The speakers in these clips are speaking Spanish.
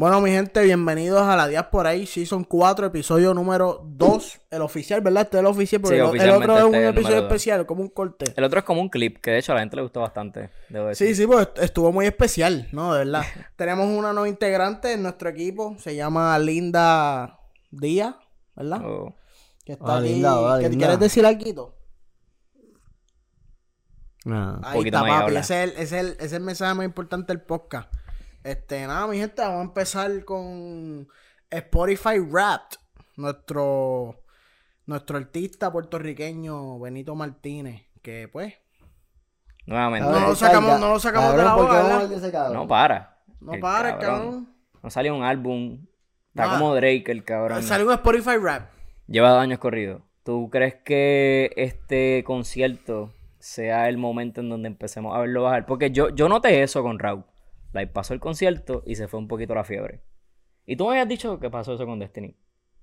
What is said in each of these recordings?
Bueno, mi gente, bienvenidos a la Diáspora ahí, Season 4, episodio número 2, el oficial, ¿verdad? Este es el oficial, porque Sí, el- otro es un este episodio especial, como un corte. El otro es como un clip, que de hecho a la gente le gustó bastante. Debo decir. Sí, sí, pues est- estuvo muy especial, ¿no? De verdad. Tenemos una nueva integrante en nuestro equipo, se llama Linda Díaz, ¿verdad? Oh. Que está Hola, aquí. Linda, ¿Qué- Linda. ¿Quieres decir algo? Nada. Ahí está, papi. Ese es, el, ese, es el, ese es el mensaje más importante del podcast. Este, nada, mi gente, vamos a empezar con Spotify Wrapped. Nuestro, nuestro artista puertorriqueño Benito Martínez. Que pues, Nuevamente. No lo Cabrón, sacamos- no lo sacamos de la ¿por qué boca, cabrón? No para. no El para, el cabrón. No salió un álbum. Está como Drake, el cabrón. Salió un Spotify Wrapped. Lleva dos años corrido. ¿Tú crees que este concierto sea el momento en donde empecemos a verlo bajar? Porque yo, yo noté eso con Raúl. Like, pasó el concierto y se fue un poquito la fiebre. Y tú me habías dicho que pasó eso con Destiny.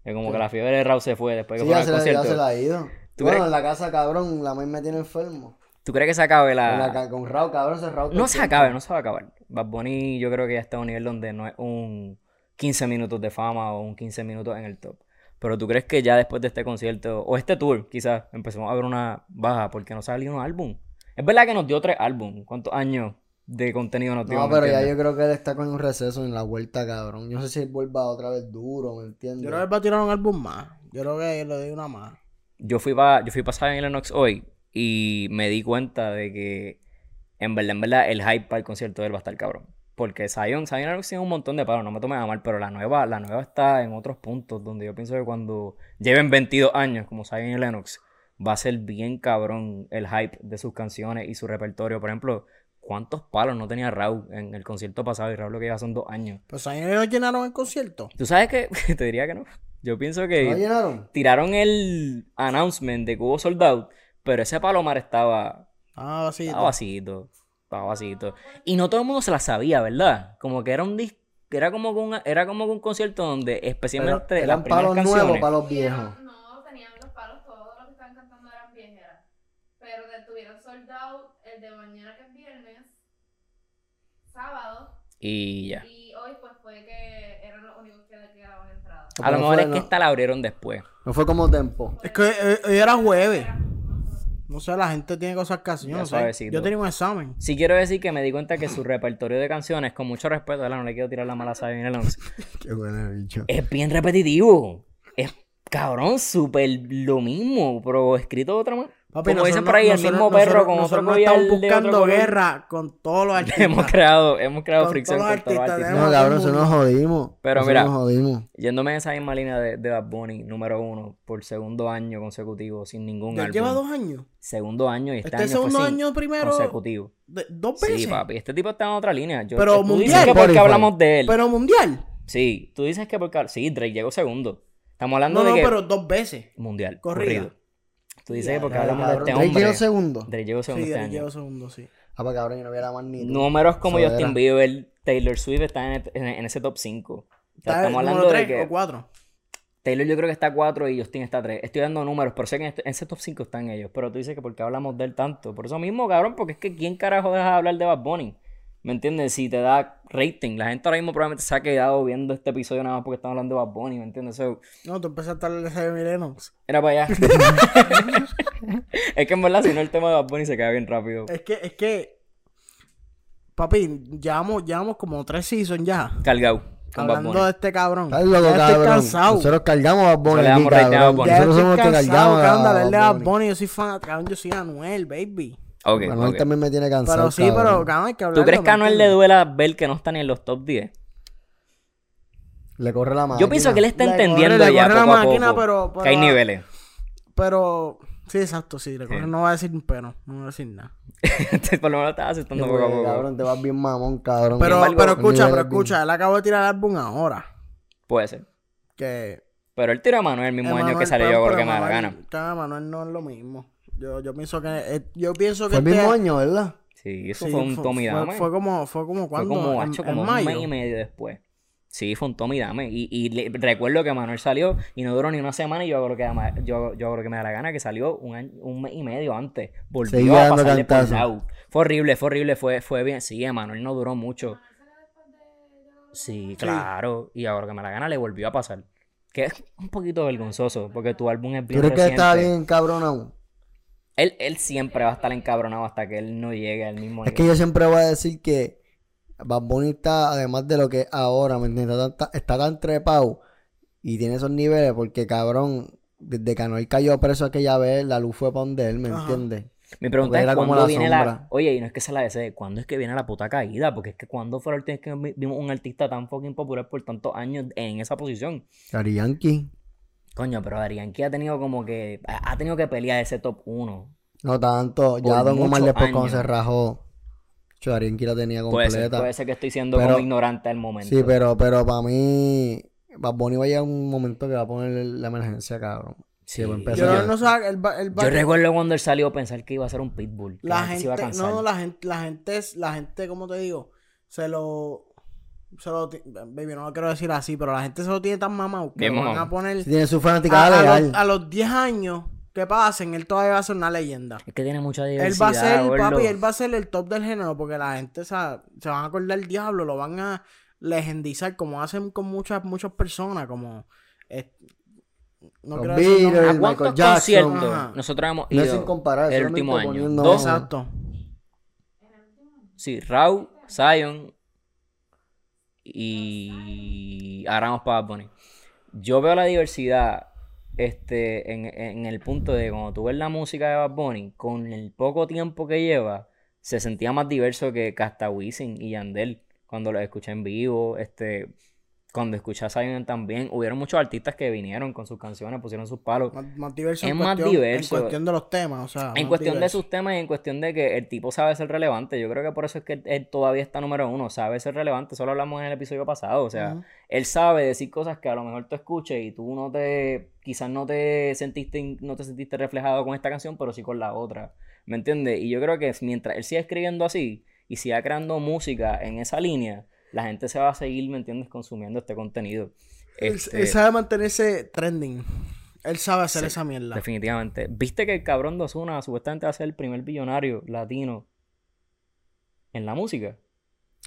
Que como que la fiebre de Raúl se fue después que Sí, fue ya se, la, ya concierto. se la ha ido. ¿Tú bueno, en la casa, cabrón, la maíz me tiene enfermo. ¿Tú crees que se acabe la con Raúl, cabrón, se Raúl. No se acabe, no se va a acabar. Bad Bunny yo creo que ya está a un nivel donde no es un 15 minutos de fama o un 15 minutos en el top. Pero tú crees que ya después de este concierto, o este tour, quizás, empecemos a ver una baja porque no salió un álbum. Es verdad que nos dio tres álbumes. ¿Cuántos años de contenido nos dio? No, ¿Me pero ya yo creo que él está con un receso en la vuelta, cabrón. Yo no sé si él vuelva otra vez duro, ¿me entiendes? Yo creo que él va a tirar un álbum más. Yo creo que le doy una más. Yo fui para yo fui pa Zion y Lennox hoy y me di cuenta de que en verdad, en verdad, el hype para el concierto de él va a estar cabrón. Porque Zion, Zion Lennox tiene un montón de palos, no me tomes a mal, pero la nueva, la nueva está en otros puntos donde yo pienso que cuando lleven 22 años como Zion y Lennox, va a ser bien cabrón el hype de sus canciones y su repertorio. Por ejemplo, ¿cuántos palos no tenía Raúl en el concierto pasado? Y Raúl lo que lleva son dos años. Pues ahí no llenaron el concierto. ¿Tú sabes que Te diría que no. Yo pienso que ¿No llenaron? tiraron el announcement de que hubo sold out, pero ese palomar estaba, Ah, sí. estaba vacío, estaba vacío. Y no todo el mundo se la sabía, ¿verdad? Como que era un dis- era como que un, era como que un concierto donde Pero especialmente las eran primeras palos canciones, nuevos, palos viejos. No, tenían los palos, todos los que estaban cantando eran viejeras. Pero de- tuvieron sold out el de mañana que sábado, y ya. y hoy pues fue que eran los únicos que le quedaban entradas. A lo mejor fue, es que esta la abrieron después. No fue como tempo. Es que hoy, hoy era jueves. No sé, la gente tiene cosas que hacer. Yo no sé. Yo tenía un examen. Sí quiero decir que me di cuenta que su repertorio de canciones, con mucho respeto, ¿verdad? no le quiero tirar la mala a Zion y Lennox, Qué bueno, bicho. es bien repetitivo. Es cabrón, súper lo mismo, pero escrito de otra manera. Papi, Como dicen por ahí, el nosotros- mismo nosotros- perro con nosotros otro no collar estamos otro buscando guerra con todos los artistas. hemos creado, hemos creado Con fricción todos con todos los artistas, No, cabrón, eso nos jodimos. Pero Eso mira. nos jodimos. Yéndome en esa misma línea de, de Bad Bunny, número uno, por segundo año consecutivo, sin ningún Ya álbum. lleva dos años. Segundo año y este, Este año segundo fue sin- año primero. consecutivo. de- dos veces. Sí, papi, este tipo está en otra línea. Yo, Pero tú dices mundial. que porque hablamos de él. Pero mundial. Sí, tú dices que porque... Sí, Drake llegó segundo. Estamos hablando No, de no, que... pero dos veces. Mundial, Corrida. corrido. Tú dices que porque hablamos cabrón, de este Drake hombre... llegó segundo. Drake llegó segundo Sí, este año. llegó segundo, sí. Ah, pues cabrón, yo no hubiera más ni. Números como Justin era. Bieber, Taylor Swift están en, en- en ese top 5. ¿Está estamos hablando de que o cuatro? Taylor yo creo que está 4 y Justin está 3. Estoy dando números, pero sé que en, este- en ese top 5 están ellos. Pero tú dices que porque hablamos de él tanto. Por eso mismo, cabrón, porque es que ¿quién carajo deja de hablar de Bad Bunny? ¿Me entiendes? Si te da rating. La gente ahora mismo probablemente se ha quedado viendo este episodio nada más porque estamos hablando de Bad Bunny, ¿me entiendes? So, No, tú empezaste a hablar de y Lennox. era para allá. es que en verdad, si no, el tema de Bad Bunny se queda bien rápido. Es que, es que. Papi, llevamos, llevamos como tres seasons ya. Cargado con Bad Hablando Bunny. de este cabrón. Estás loco, ya estoy cabrón. cansado. Nosotros cargamos a aquí, Bad. Bunny. Nosotros somos los que cargamos cabrón, a Bad. Bunny. Yo soy fan, cabrón, yo soy Anuel, baby. Ok, Manuel ok. también me tiene cansado. Pero sí, cabrón. pero cabrón, hay que hablar. ¿Tú crees que a Anuel le duela ver que no está ni en los top 10? Le corre la mano. Yo pienso que él está Le corre- entendiendo le ya corre la poco a máquina, poco pero- pero- que hay niveles. Pero. Sí, exacto, sí. le corre- Sí. No va a decir un pero. No va a decir nada. Por lo menos estás aceptando poco a poco. Cabrón, te vas bien mamón, cabrón. Pero, embargo, pero escucha, pero es bien- escucha. Él acabó de tirar el álbum ahora. Puede ser. Que. Pero él tiró a Manuel el mismo año que salió pero- yo, creo pero que me da la gana. claro, Emanuel no es lo mismo. Yo, yo pienso que. eh, yo pienso que. Fue el este- mismo año, ¿verdad? Sí, eso sí, fue un Tommy fue, Dame. fue como, fue como Fue cuando. como, en, como un mes y medio después. Sí, fue un Tommy Dame. Y, y le- recuerdo que Manuel salió y no duró ni una semana y yo creo que, yo, yo creo que me da la gana que salió un, año- un mes y medio antes. Volvió Seguía a pasarle por lado. Fue horrible, fue horrible, fue, fue bien. Sí, Manuel no duró mucho. Sí, claro. Y ahora que me la gana le volvió a pasar. Que es un poquito vergonzoso, porque tu álbum es ¿Tú bien crees que reciente. está bien cabronado? Él, él siempre va a estar encabronado hasta que él no llegue al mismo Es nivel. que yo siempre voy a decir que Bad Bunny está, además de lo que es ahora, ¿me entiendes? Está, tan- está tan trepado y tiene esos niveles porque, cabrón, desde que Anuel cayó preso aquella vez, la luz fue para donde él, ¿me entiendes? Mi pregunta Porque es cuándo la viene la... Oye, y no es que se la desee, ¿cuándo es que viene la puta caída? Porque es que cuando fue la última vez que vi- vimos un artista tan fucking popular por tantos años en esa posición. Daddy Yankee. Coño, pero Arianki ha tenido como que... Ha tenido que pelear ese top 1. No tanto. Ya Don Omar después cuando se rajó. Yankee la tenía Puede ser, completa. puede ser que estoy siendo Pero- como ignorante al momento. Sí, pero, pero para mí, Bad Bunny va a llegar un momento que va a poner la emergencia, cabrón. Sí, va a Sí. empezar Yo no, no Yo recuerdo cuando él salió a pensar que iba a ser un pitbull. la se gente, iba a cansar. no, la gente, la gente es, la gente, como te digo, se lo, se lo, baby, no lo quiero decir así, pero la gente se lo tiene tan mamado que Bien lo van a poner Si tiene su a, fanaticada a legal. los, a los 10 años que pasen, él todavía va a ser una leyenda. Es que tiene mucha Él diversidad, va a ser, gordo. papi, él va a ser el top del género porque la gente o sea, se van a acordar del diablo, lo van a legendizar como hacen con muchas, muchas personas, como eh, no Los quiero decir. Beatles, ¿A cuántos Michael Jackson. conciertos Ajá. nosotros hemos No es ido sin comparar, el último año? Dos. Exacto. Sí, Raúl, Zion y ahora vamos para Bad Bunny. Yo veo la diversidad este, en, en el punto de cuando tú ves la música de Bad Bunny, con el poco tiempo que lleva, se sentía más diverso que Casta Wisin y Yandel cuando los escuché en vivo. Este, cuando escuché a Zion también, hubieron muchos artistas que vinieron con sus canciones, pusieron sus palos. Más, más diverso Es en más cuestión, diverso. En cuestión de los temas, o sea. En cuestión de sus temas y en cuestión de que el tipo sabe ser relevante. Yo creo que por eso es que él todavía está número uno. Sabe ser relevante. Solo hablamos en el episodio pasado. O sea, él sabe decir cosas que a lo mejor tú escuches y tú no te. Quizás no te sentiste, no te sentiste reflejado con esta canción, pero sí con la otra. ¿Me entiendes? Y yo creo que mientras él siga escribiendo así y siga creando música en esa línea, la gente se va a seguir, ¿me entiendes?, consumiendo este contenido. Él, Este, él sabe mantenerse trending. Él sabe hacer Sí, esa mierda. Definitivamente. ¿Viste que el cabrón de Ozuna supuestamente va a ser el primer billonario latino en la música?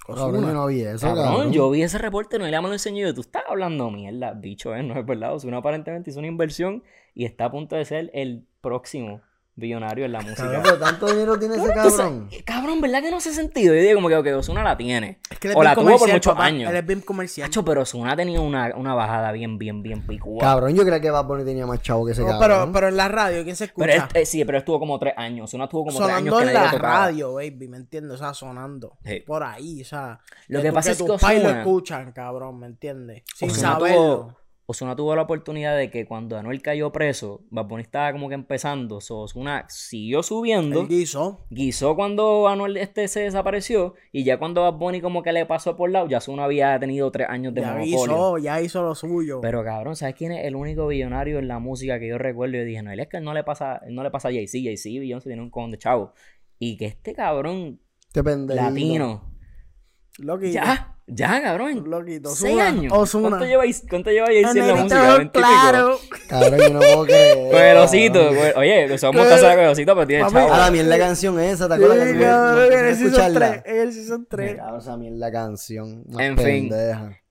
Cabrón, yo no vi eso, Cabrón, cabrón. yo vi ese reporte, no me lo enseñó. Tú estás hablando mierda, bicho, ¿eh? No es verdad. Ozuna aparentemente hizo una inversión y está a punto de ser el próximo billonario en la música. Cabrón, pero tanto dinero tiene ese Cabrón, tú cabrón. ¿verdad que no hace sentido? Yo digo como que ok, Ozuna la tiene. Es que o la tuvo por muchos papá. años. Él es bien comercial. Hacho, pero Ozuna tenía una, una bajada bien, bien, bien picúa. Cabrón, yo creo que Bad Bunny tenía más chavo que ese No, cabrón. pero, pero en la radio, ¿quién se escucha? Pero él- eh, sí, pero estuvo como tres años. Ozuna estuvo como tres años sonando en la radio, baby, ¿me entiendes? O sea, sonando. Sí. Por ahí, o sea. Lo que pasa es que tus lo escuchan, cabrón, ¿me entiendes? Sin Ozuna saberlo. tuvo, Ozuna tuvo la oportunidad de que cuando Anuel cayó preso, Bad Bunny estaba como que empezando. So, Ozuna siguió subiendo. El guiso. Guisó cuando Anuel este se desapareció. Y ya cuando Bad Bunny como que le pasó por lado, ya Ozuna había tenido tres años de Ya monopolio. guisó, ya hizo lo suyo. Pero cabrón, ¿sabes quién es el único billonario en la música que yo recuerdo? Yo dije, no, él es que él no le pasa, no le pasa a Jay-Z, Jay-Z, Beyoncé tiene un con de chavo. Y que este cabrón Este pendejo. latino, Loquito. ya, ya cabrón, Loquito. seis Ozuna, años. Ozuna. ¿Cuánto lleva, cuánto lleva Jay-Z en la música? Claro. Cabrón, yo no puedo creer. Con el osito, con- oye, somos taza de osito, pero tiene chavo. A la mierda canción esa, ¿te Sí, acuerdas? que cabrón, no- no en el season escucharla? 3. En el season 3. Cabrón, esa mierda canción. Más En fin.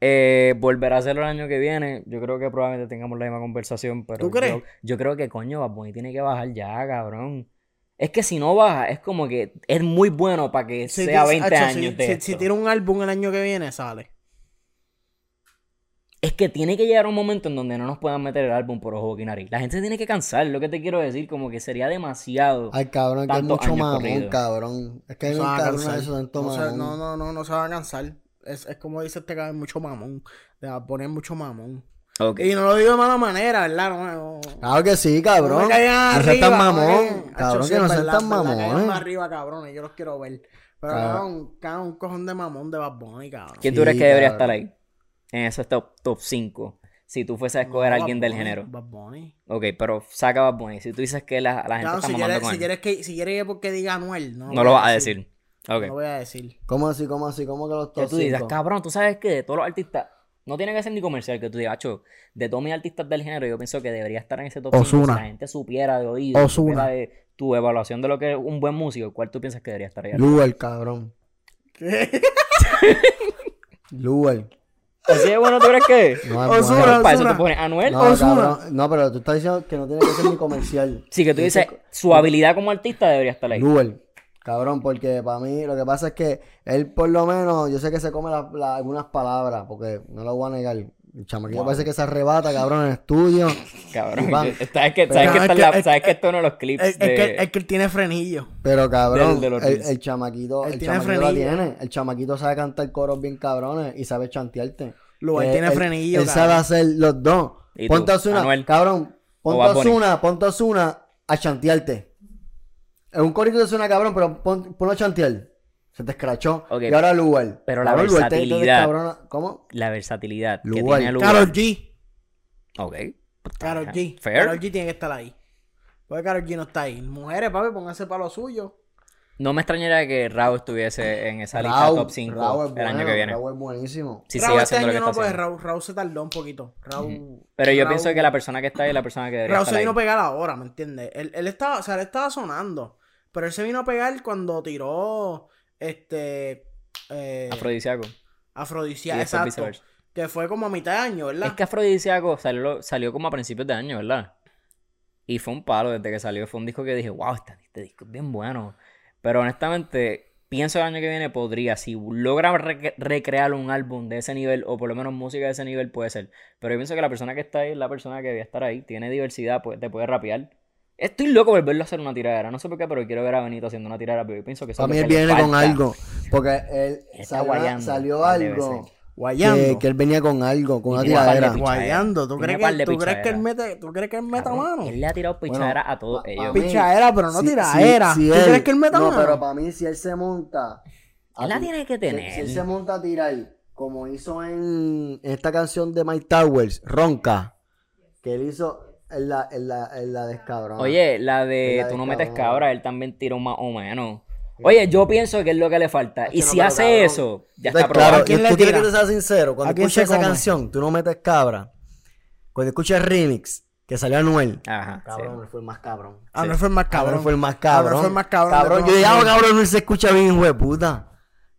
Eh, volverá a hacerlo el año que viene. Yo creo que probablemente tengamos la misma conversación, pero ¿Tú crees? Yo, yo creo que coño, Bad Bunny tiene que bajar ya, cabrón. Es que si no baja, es como que es muy bueno para que Si sea ti- 20 hacho, años si, de si- esto. si tiene un álbum el año que viene, sale. Es que tiene que llegar un momento en donde no nos puedan meter el álbum por ojo y nariz. La gente se tiene que cansar, lo que te quiero decir, como que sería demasiado. Ay, cabrón, que es Tantos mucho años mamón, cabrón. Es que No a encabrona cansar. eso tanto no, se- mamón. no, no, no, no se va a cansar. Es, es como dice este cabrón, mucho mamón. Le va a poner mucho mamón. Y no lo digo de mala manera, ¿verdad? No, no, Claro que sí, cabrón. No No seas arriba, tan no mamón. Cabrón, que no seas tan mamón. cáiganme arriba, cabrones, yo los quiero ver. Pero Cabrón. cabrón, un cojón de mamón de Bad Bunny, cabrón. ¿Quién tú crees que debería estar ahí? En esos top, top 5. Si tú fueses a escoger a No, alguien del género. Bad Bunny. Ok, pero saca Bad Bunny. Si tú dices que la, la gente Claro, está si mamando quieres, con si él, quieres que, si quieres que porque diga Anuel, no, no lo vas a decir. Ok. No lo voy a decir. ¿Cómo así, cómo así? ¿Cómo que los Que top tú digas, cinco? cabrón, tú sabes que de todos los artistas, no tiene que ser ni comercial, que tú digas, "Acho, de todos mis artistas del género, yo pienso que debería estar en ese top 5. Si Ozuna. la gente supiera de oído, Ozuna. supiera de tu evaluación de lo que es un buen músico, ¿cuál tú piensas que debería estar ahí? Luel, cabrón. ¿Qué? Luel. ¿Así de bueno tú crees que? No, es Ozuna, bueno. Para eso Ozuna. te pones Anuel. No, cabrón. No, pero tú estás diciendo que no tiene que ser ni comercial. Sí, que tú dices, su habilidad como artista debería estar ahí. Luel. Cabrón, porque para mí lo que pasa es que él por lo menos, yo sé que se come la- la- algunas palabras, porque no lo voy a negar. El chamaquito parece que se arrebata, cabrón, en el estudio. Cabrón. ¿Sabes que, Pero- sabes que, No, esta es es la- que- sabes que esto es uno de los clips Es, de... que, es que él tiene frenillo. Pero cabrón, Del- el, chamaquito, Él el tiene chamaquito la frenillo. tiene. El chamaquito sabe cantar coros bien cabrones y sabe chantearte. Luel Eh, tiene él- frenillo, Él sabe hacer los dos. ¿Y tú, Ponte a Anuel? cabrón, ponte a? Ozuna, ponte a Ozuna a chantearte. Es un corito de Ozuna, cabrón, pero pon, ponlo a chantear. Se te escrachó. Y ahora Lugar. Pero la Cabrón, Lugar te- te versatilidad. ¿Cómo? La versatilidad que Lugar. tiene Lugar. Karol G. Ok. Karol G. Fair. Karol G tiene que estar ahí. Porque Karol G no está ahí. Mujeres, papi, pónganse para lo suyo. No me extrañaría que Raúl estuviese en esa lista top 5 Raúl es el bueno, año que viene. Raúl es buenísimo. Si Raúl sigue este lo año que no, pues. Raúl, Raúl se tardó un poquito. Raúl. Pero yo pienso que la persona que está ahí es la persona que estar se ahí. vino a pegar ahora, ¿me entiendes? Él, él estaba, o sea, él estaba sonando. Pero él se vino a pegar cuando tiró este eh, Afrodisíaco, después exacto. Que fue como a mitad de año, ¿verdad? Es que Afrodisíaco salió, salió como a principios de año, ¿verdad? Y fue un palo desde que salió. Fue un disco que dije, wow, este, este disco es bien bueno. Pero honestamente, pienso que el año que viene podría. Si logra rec- recrear un álbum de ese nivel, o por lo menos música de ese nivel, puede ser. Pero yo pienso que la persona que está ahí es la persona que debe estar ahí. Tiene diversidad, pues, te puede rapear. Estoy loco por verlo hacer una tiradera. No sé por qué, pero quiero ver a Benito haciendo una tiradera. Pero yo pienso que eso Para mí él viene con algo. Porque él salió, algo. Guayando. Que, que él venía con algo, con una de tiradera. Guayando. ¿Tú crees, que, de ¿tú crees que él mete, ¿tú crees que él meta Cabrón, mano? Él le ha tirado pichadera a todos pa- ellos. Pichadera, pero no Si- tiradera. si- si ¿Tú él- crees que él meta No, mano? pero para mí, si él se monta. Él la ti- tiene que si- tener. Si, él se monta a tirar, como hizo en, en esta canción de Mike Towers, Ronca, que él hizo en la, en la, en la descabrona. Oye, la de La de tú no metes cabra, él también tiró más o menos. Oye, yo pienso que es lo que le falta. Y que no, si hace cabrón. eso, ya está claro, probado. ¿A quién tú quieres que sea sincero. Cuando ¿A quién escuches se esa come? canción, tú no metes cabra. Cuando escuches el remix, que salió Anuel. Ajá, Cabrón, sí. fue el más cabrón. Ah, no fue el más Cabrón cabrón. fue el más cabrón. Anuel fue el más cabrón Cabrón, yo dije, ah, cabrón, no se escucha bien, hijo de puta.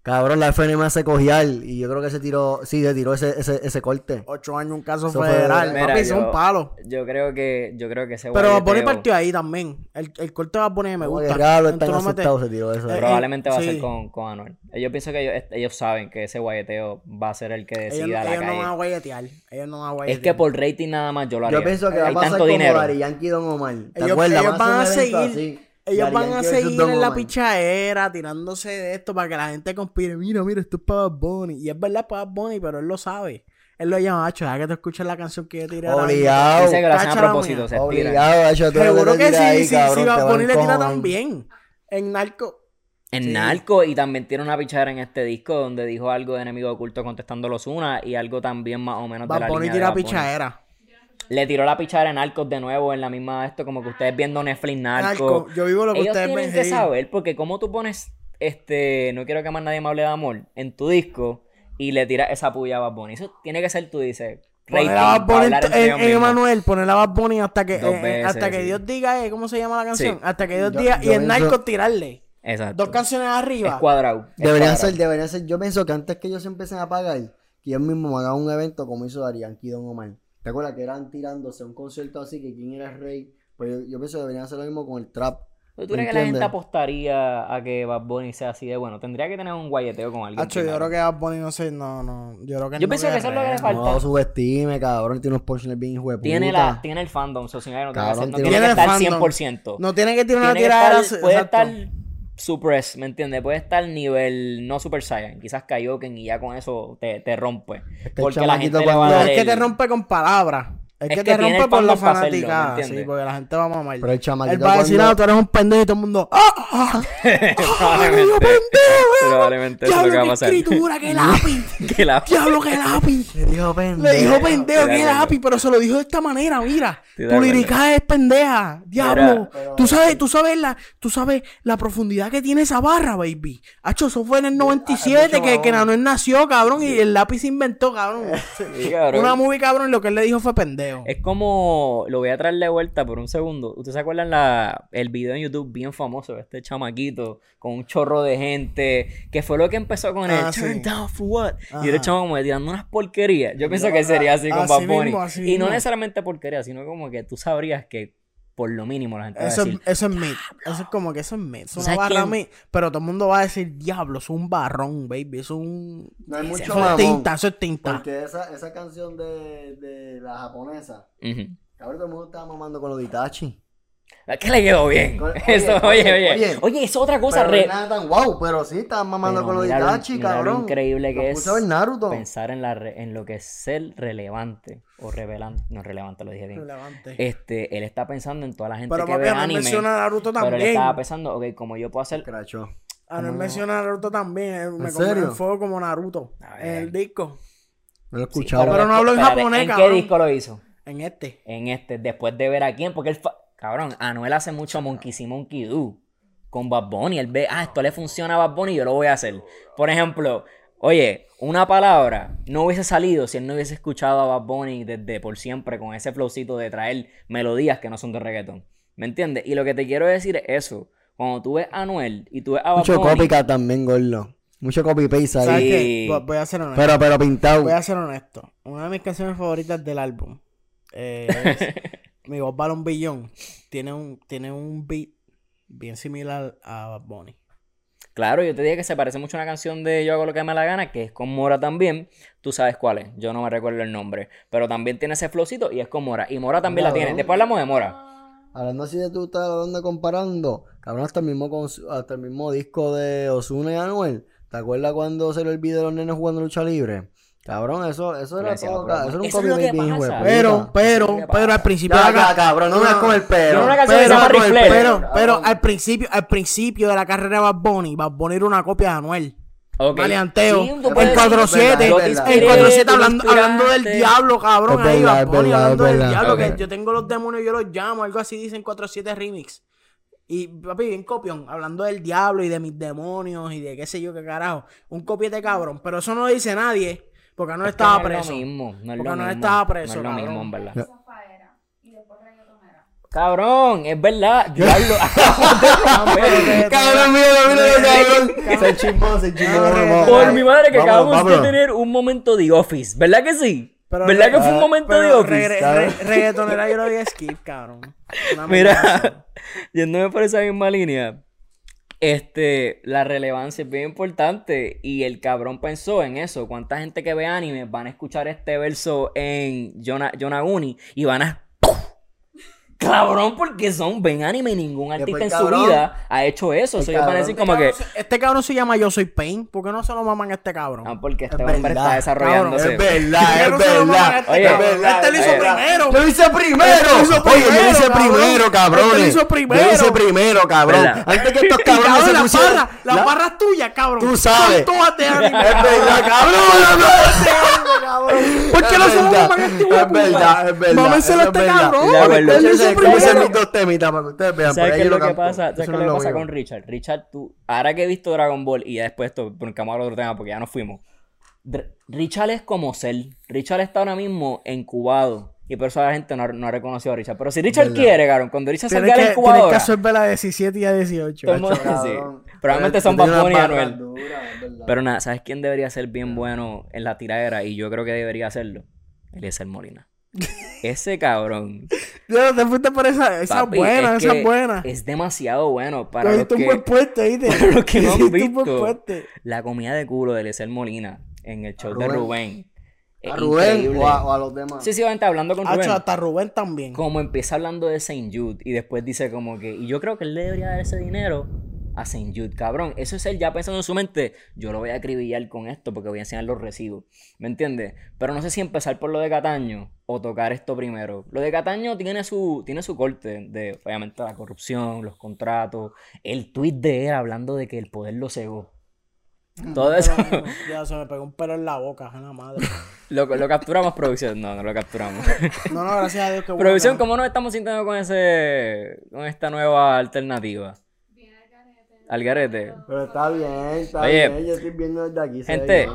Cabrón, la FN me hace cojear. Y yo creo que se tiró, sí, se tiró ese, ese, ese corte. Ocho años un caso Eso fue- federal. Mira, Papi, son yo- palos. Yo creo que, yo creo que ese Pero Bad Bunny guayeteo partió ahí también. El, el corte de Bad Bunny me gusta. En están asustados, se tiró eso. Eh, probablemente va a ser con, con Anuel. Yo pienso que ellos, ellos saben que ese guayeteo va a ser el que Ellos, decida la ellos no van a guayetear. Ellos no van a guayetear. Es que por rating nada más yo lo haría. Yo pienso que va a Hay pasar tanto como dinero. Dari Yankee y Don Omar. ¿Te Ellos- acuerdas? ellos van a un seguir- así. Ellos van a seguir en la pichadera tirándose de esto para que la gente conspire. Mira, mira, esto es para Bad Bunny. Y es verdad para Bad Bunny, pero él lo sabe. Él lo llama, macho, ya que te escuchas la canción que yo tiré. ahora mismo". Obligado. Dice que lo hacen a propósito, se. Obligado, Seguro que sí, ahí, sí, cabrón, sí, Bad va Bunny a le tira también. En Narco. En Sí. Narco y también tiene una pichadera en este disco donde dijo algo de enemigo oculto contestando los una y algo también más o menos de Bad la Bunny línea de tira Bad Bunny. pichadera. Le tiró la pichadera en Narcos de nuevo en la misma esto como que ustedes viendo Netflix Narco. Narco. Yo vivo lo que Ellos ustedes tienen ven. que saber porque como tú pones este no quiero que más nadie me hable de amor en tu disco y le tiras esa puya a Bad Bunny. Eso tiene que ser tú dices rating, Poner a Bad en. Emanuel, poner a Bad Bunny hasta que, Dos eh, veces, hasta que sí. Dios diga, eh, ¿cómo se llama la canción? Sí. Hasta que Dios Yo- diga, yo y en pienso- Narco tirarle. Exacto. Dos canciones Es arriba. cuadrado. es Deberían cuadrado. ser, deberían ser. Yo pienso que antes que ellos se empiecen a pagar, que ellos mismos hagan un evento como hizo y Don Omar. ¿Te acuerdas que eran tirándose un concierto así que quién era el rey? Pues yo, yo pienso que deberían hacer lo mismo con el trap. ¿Tú crees que la gente ¿Entiendes? apostaría a que Bad Bunny sea así de bueno? Tendría que tener un guayeteo con alguien. Hacho, yo creo que Bad Bunny no sé, no, no. Yo creo que Yo no pienso que eso es lo que le falta. No subestime, cabrón. Tiene unos punchlines bien hijo de puta. Tiene, la, tiene el fandom, so, sin embargo, no tiene que, Cabrón, no tiene- tiene que estar fandom. 100%. No tiene que tirar una tirada. puede exacto. estar suppress, ¿me entiendes? Puede estar nivel no Super Saiyan, quizás Kaioken y ya con eso te, te rompe. el Porque la gente le va a dar es que te rompe con palabras. Es, Es que, que te rompe el por la fandom para hacerlo, ¿me fanaticada. Sí, entiendes? porque la gente va a mamar. Pero el chamaquito Él va a decir, cuando- ah, tú eres un pendejo y todo el mundo. ¡Ah! ah, probablemente, probablemente eso es lo que va a ¡Diablo, qué pasar. escritura, qué lápiz! Que la- ¡Diablo, qué lápiz! Le dijo pendejo. Le dijo pendejo, qué lápiz, pero se lo dijo de esta manera, mira. Tu lírica es pendeja, diablo. Tú sabes, tú sabes la, tú sabes la profundidad que tiene esa barra, baby. Hacho, eso fue en el 97 que, que. Nanuel nació, cabrón, y el lápiz se inventó, cabrón. Una movie, cabrón, y lo que él le dijo fue pendejo. Es como, lo voy a traer de vuelta por un segundo. ¿Ustedes se acuerdan la, el video en YouTube bien famoso de este chamaquito con un chorro de gente? Que fue lo que empezó con Ah, el sí. Turn down for what? Ajá. Y el chamo como tirando unas porquerías. Yo pienso que sería así con Así Bad Bunny. mismo, así y no mismo. necesariamente porquerías, sino como que tú sabrías que por lo mínimo la gente va a Eso, decir. eso es mid. Eso es como que eso es mid. Es una ¿Sabes barra quién? mid. Pero todo el mundo va a decir, diablo, eso es un barrón, baby. Eso es un. No hay mucho Eso es tinta, eso es tinta. Porque esa, esa canción de, de la japonesa, Ujú. cabrón, todo el mundo estaba mamando con los de Itachi. Es que le quedó bien. Oye, Eso, oye, oye, oye. es otra cosa. Pero re- no es nada tan guau, pero sí estaban mamando Pero con los de mira lo- Itachi, mira lo cabrón. increíble que es Naruto. Pensar en, la re- en lo que es ser relevante o revelante. No relevante, lo dije bien. Relevante. Este, él está pensando en toda la gente Pero que papi, ve anime. menciona a Naruto Pero él también. estaba pensando, ok, como yo puedo hacer. Cracho. Anuel ¿Cómo? menciona a Naruto también. eh, Me fuego como Naruto. En el disco. No lo he Sí, escuchado. pero no hablo en japonés, ¿En qué cabrón. disco lo hizo? En este. En este, después de ver a quién, porque él. fa- Cabrón, Anuel hace mucho Monkey See, Monkey Do con Bad Bunny. Él ve, ah, esto le funciona a Bad Bunny, yo lo voy a hacer. Por ejemplo, oye, una palabra no hubiese salido si él no hubiese escuchado a Bad Bunny desde por siempre con ese flowcito de traer melodías que no son de reggaetón. ¿Me entiendes? Y lo que te quiero decir es eso. Cuando tú ves a Anuel y tú ves a Bad Mucho Bunny. copycat también, gordo. Mucho copy-paste ¿Sabes ahí. Qué? Voy- Voy a ser honesto. Pero, pero pintado. Voy a ser honesto. Una de mis canciones favoritas del álbum eh, es Mi voz vale un billón. Tiene un, tiene un beat bien similar a Bad Bunny. Claro, yo te dije que se parece mucho a una canción de Yo hago lo que me da la gana, que es con Mora también. Tú sabes cuál es, yo no me recuerdo el nombre. Pero también tiene ese flowcito y es con Mora. Y Mora también la tiene. Después hablamos de Mora. Hablando así de tú estás hablando comparando, cabrón, hasta el mismo con- hasta el mismo disco de Ozuna y Anuel. ¿Te acuerdas cuando salió el video de los nenes jugando lucha libre? Cabrón, eso, eso era todo, pero- eso era un eso es hijo de pasa. puta. Pero, pero, es pero al principio Ya, cabrón, no me con el pero. Pero, el pero, pero cabrón. al principio, al principio de la carrera de Bad Bunny, Bad Bunny era una copia de Anuel. Ok. Maleanteo. Sí, decir- 4-7. Yo te En inspiré, 4-7 tú me hablando, hablando del diablo, cabrón. Es ahí, Bad es Bunny hablando es del diablo. Que yo tengo los demonios, yo los llamo. Algo así dicen 4-7 remix. Y papi, bien copión, hablando del diablo y de mis demonios y de qué sé yo qué carajo. Un copiete cabrón. Pero eso no lo dice nadie. Porque no Es que estaba no preso. Es lo mismo, no es Porque lo no mismo. estaba preso, No es lo cabrón. mismo, en verdad. Zafaera y después reggaetonera. Cabrón, es verdad. Diablo. Cabrón, mira, mira, cabrón. Se chimbó, se vamos, Por mi madre que Vámonos, acabamos vámonos. de tener un momento de Office. ¿Verdad que sí? Pero ¿Verdad re- que fue un momento Pero de Office? ¿sabes? re- reggaetonera yo lo di skip, cabrón. Una. Mira, yéndome por esa misma línea, este, la relevancia es bien importante y el cabrón pensó en eso. ¿Cuánta gente que ve anime van a escuchar este verso en Yona- Yonaguni y van a... Cabrón, porque son, ven anime y ningún artista Después, en su cabrón, vida ha hecho eso. el So, ellos van a cabrón, decir Este como que... cabrón se- Este cabrón se llama Yo Soy Pain. ¿Por qué no se lo maman a este cabrón? Ah, porque este Es hombre está desarrollándose. Es verdad, ¿Por qué es no se lo este Oye, cabrón? es verdad, Este lo hizo verdad. primero. Yo hice primero. Este lo hizo Oye, yo primero, hice cabrón. primero, cabrones. Este lo hizo primero. Yo hice primero, cabrón. ¿Verdad? Antes que estos cabrones cabrón, se las pusieran. barras, las La- barras tuyas, cabrón. Tú sabes. Son todas de anime. Es verdad, cabrón. ¿Por qué no se lo maman a este de Es verdad, es verdad. Mámenselo a este verdad. cabrón. Dos temitas para que ustedes vean. ¿Sabes qué es lo que pasa? ¿Sabes qué es lo que pasa con Richard? Richard, tú, ahora que he visto Dragon Ball y ya después esto, porque vamos a hablar de otro tema porque ya nos fuimos. Richard es como Cell. Richard está ahora mismo incubado. Y por eso la gente no, ha- no ha reconocido a Richard. Pero si Richard Verdad. quiere, cabrón, cuando Richard salga de la tienes que incubadora. absorber la 17 y a 18. Todo el mundo- Cabrón. sí. Probablemente son Bad y Anuel. Pero nada, ¿sabes quién debería ser bien bueno en la tiradera? Y yo creo que debería hacerlo. Eliezer Molina. Ese cabrón. Dios, te fuiste por esa. Esa papi, buena, es esa que buena. Es demasiado bueno para los que, buen ¿viste? para los que no han Cogiste un buen visto la comida de culo de Eliezer Molina en el show de Rubén. Rubén. Es ¿A Rubén o a, o a los demás? Sí, sí, obviamente hablando con Rubén. Hacho, hasta Rubén también. Como empieza hablando de St. Jude y después dice como que, y yo creo que él le debería dar ese dinero a St. Jude, cabrón. Eso es él ya pensando en su mente, yo lo voy a acribillar con esto porque voy a enseñar los recibos. ¿Me entiendes? Pero no sé si empezar por lo de Cataño o tocar esto primero. Lo de Cataño tiene su, tiene su corte de, obviamente, la corrupción, los contratos, el tweet de él hablando de que el poder lo cegó. Todo eso Pero, Ya se me pegó un pelo en la boca, la madre. lo, lo capturamos, producción. No, no lo capturamos. No, no, gracias a Dios que bueno producción. ¿cómo nos estamos sintiendo con ese con esta nueva alternativa? Al garete. Pero está bien, está Oye, bien. Yo estoy viendo desde aquí. gente.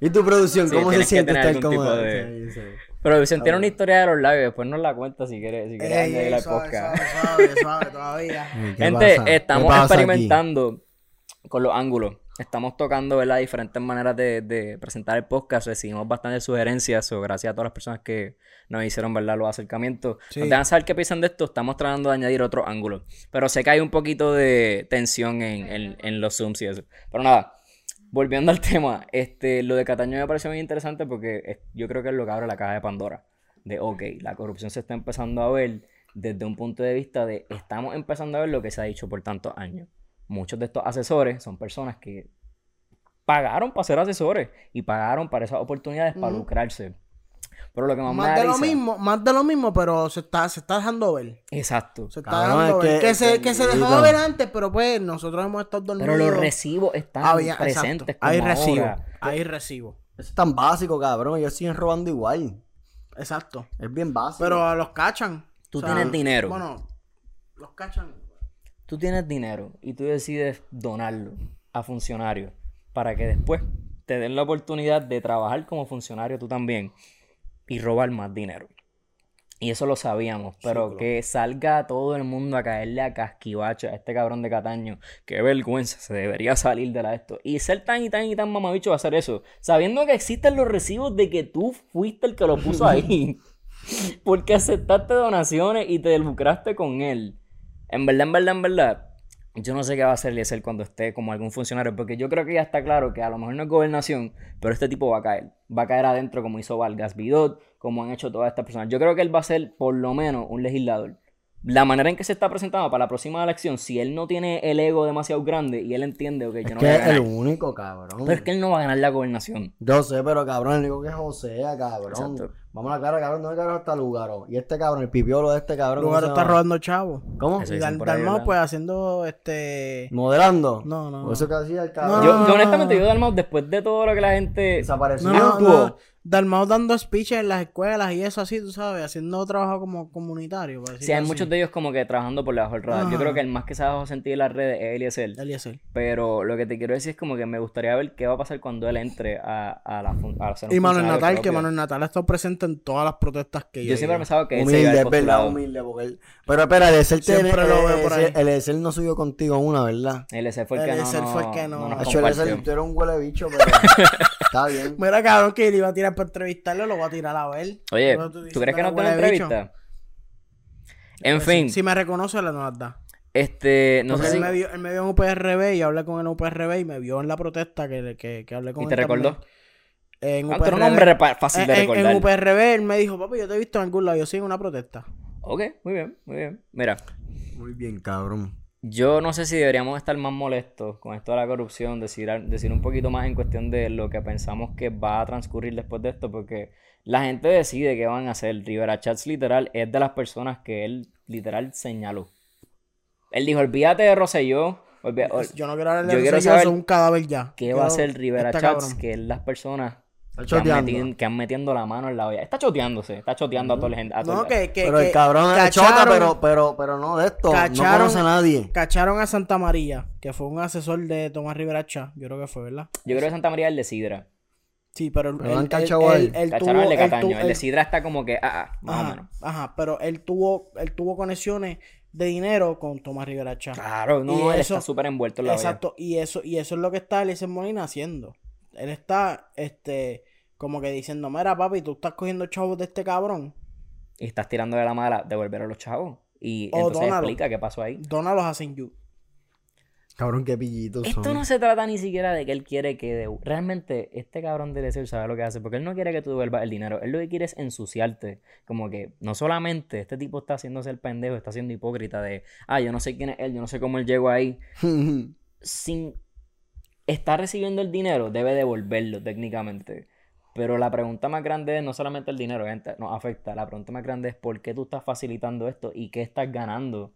¿Y tu producción? Sí, ¿Cómo se siente estar tipo de- Sí, sí. Pero Vicente tiene una historia de los labios, después nos la cuenta si quieres, si quieres añadir al suave, podcast. suave, suave, suave, todavía. ¿Qué Gente, estamos aquí? experimentando con los ángulos. Estamos tocando ¿verdad? diferentes maneras de, de presentar el podcast. Recibimos bastantes sugerencias. o gracias a todas las personas que nos hicieron ¿verdad? los acercamientos. Sí. Nos dejan saber qué piensan de esto. Estamos tratando de añadir otro ángulo. Pero sé que hay un poquito de tensión en, en- en los zooms y eso. Pero nada, volviendo al tema. Este, lo de Cataño me pareció muy interesante porque es- yo creo que es lo que abre la caja de Pandora. De, ok, la corrupción se está empezando a ver desde un punto de vista de estamos empezando a ver lo que se ha dicho por tantos años. Muchos de estos asesores son personas que pagaron para ser asesores y pagaron para esas oportunidades para lucrarse. Pero lo que más, me Más da de lo risa- mismo, más de lo mismo, pero se está, se está dejando ver. Exacto. Se está Cabrón, dejando es ver. que- Que, se, que se dejó ver antes, pero pues nosotros hemos estado dormidos. Pero los recibos están Había- presentes. Hay recibo. ahora. Hay recibo. Eso es tan básico, cabrón. Ellos siguen robando igual. Exacto. Es bien básico. Pero los cachan. Tú tienes dinero. Bueno, los cachan. Tú tienes dinero y tú decides donarlo a funcionarios para que después te den la oportunidad de trabajar como funcionario tú también y robar más dinero. Y eso lo sabíamos, pero que salga todo el mundo a caerle a casquivacho a este cabrón de Cataño. Qué vergüenza, se debería salir de la esto. Y ser tan y tan y tan mamabicho va a hacer eso, sabiendo que existen los recibos de que tú fuiste el que lo puso ahí. Porque aceptaste donaciones y te lucraste con él. En verdad, en verdad, en verdad, yo no sé qué va a hacer Eliezer cuando esté como algún funcionario, porque yo creo que ya está claro que a lo mejor no es gobernación, pero este tipo va a caer. Va a caer adentro como hizo Vargas Vidot, como han hecho todas estas personas. Yo creo que él va a ser por lo menos un legislador. La manera en que se está presentando para la próxima elección, si él no tiene el ego demasiado grande y él entiende, ok, yo es no que voy a es el único, cabrón. Pero es que él no va a ganar la gobernación. Yo sé, pero cabrón, el único que es Josea, cabrón. Exacto. Vamos a la cara, cabrón. ¿Dónde cabrón está Lugaro? Y este cabrón, el pipiolo de este cabrón. ¿cómo Lugar se está robando chavos. ¿Cómo? Y Dalmau, pues haciendo este. ¿Modelando? No, no, ¿O eso que hacía el No, cabrón? Yo, no, yo honestamente, yo Dalmau, después de todo lo que la gente... Desapareció. No, no, actuó. no. Dalmau dando speeches en las escuelas y eso así, tú sabes, haciendo trabajo como comunitario. por Sí, hay así. muchos de ellos como que trabajando por debajo del radar. Yo Ajá. creo que el más que se ha dejado sentir en las redes es Eliezer. Eliezer. Pero lo que te quiero decir es como que me gustaría ver qué va a pasar cuando él entre a, a la a ser un Y Manuel Natal, que. Manuel Natal ha estado presente en todas las protestas que Yo siempre he pensado que él Humilde, iba es verdad, humilde. Porque él... Pero espera, el Excel, Siempre lo el- veo por ahí. el Excel no subió contigo una, ¿verdad? Eliezer fue el que Eliezer no, fue el que no- el Excel, compartió. tú eres un huele bicho, pero está bien. Mira, cabrón, que le iba a tirar para entrevistarlo, lo voy a tirar a ver. Oye, ¿tú crees que no diciendo te una huele bicho. entrevista? En Pues, fin, Si, si me reconoce, le nos da. este, no Porque sé él, si... me vio, él me vio en UPRB y yo hablé con el UPRB y me vio en la protesta que, que, que hablé con ¿Y él te recordó? también. En Ah, eres un UPRB. hombre repa- fácil de En- en, recordar. en UPRB él me dijo, papi, yo te he visto en algún lado, yo sí en una protesta. Ok, muy bien, muy bien. Mira, Muy bien, cabrón. Yo no sé si deberíamos estar más molestos con esto de la corrupción, decir, decir un poquito más en cuestión de lo que pensamos que va a transcurrir después de esto, porque la gente decide qué van a hacer. Rivera Chats literal es de las personas que él literal señaló. Él dijo, olvídate de Rosselló, olvida- ol- Yo no quiero hablar de saber soy un cadáver ya. ¿qué Quiero- va a hacer Rivera este Chats? cabrón. Que es las personas que han, metido, que han metiendo la mano en la olla. Está choteándose, está choteando a toda la gente. a toda No, la- que, que, Pero el cabrón es chota, cacharon- pero, pero, pero no de esto. cacharon- no conoce a nadie. Cacharon a Santa María, que fue un asesor de Tomás Rivera Chá, yo creo que fue, ¿verdad? Yo creo que Santa María es el de Sidra. Sí, pero él, Pero han él- cachado a él- él. él Cacharon el de Cataño. tu- el de Sidra está como que, ah, ah, más o Ajá, menos. ajá, pero él tuvo, él tuvo conexiones de dinero con Tomás Rivera Chá. Claro, no, Y él eso- está súper envuelto en la olla. Exacto, y eso, y eso es lo que está Eliezer Molina haciendo. Él está, este, como que diciendo, mira papi, tú estás cogiendo chavos de este cabrón, Y estás tirando de la mala de volver a los chavos. Y O entonces dónalo. explica qué pasó ahí. dónalos a Jude. Cabrón, qué pillitos Esto son. no se trata ni siquiera de que él quiere que... de- Realmente, este cabrón de Eliezer sabe lo que hace. Porque él no quiere que tú devuelvas el dinero. Él lo que quiere es ensuciarte. Como que no solamente este tipo está haciéndose el pendejo, está siendo hipócrita de... Ah, yo no sé quién es él, yo no sé cómo él llegó ahí. sin estar recibiendo el dinero, debe devolverlo técnicamente. Pero la pregunta más grande es no solamente el dinero, gente, nos afecta. La pregunta más grande es por qué tú estás facilitando esto y qué estás ganando.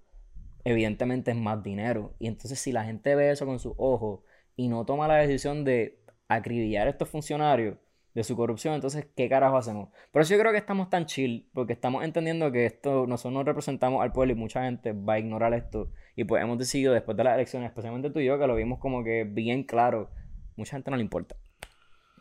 Evidentemente es más dinero. Y entonces si la gente ve eso con sus ojos y no toma la decisión de acribillar a estos funcionarios de su corrupción, entonces ¿qué carajo hacemos? Por eso yo creo que estamos tan chill, porque estamos entendiendo que esto, nosotros no representamos al pueblo y mucha gente va a ignorar esto. Y pues hemos decidido después de las elecciones, especialmente tú y yo, que lo vimos como que bien claro, mucha gente no le importa.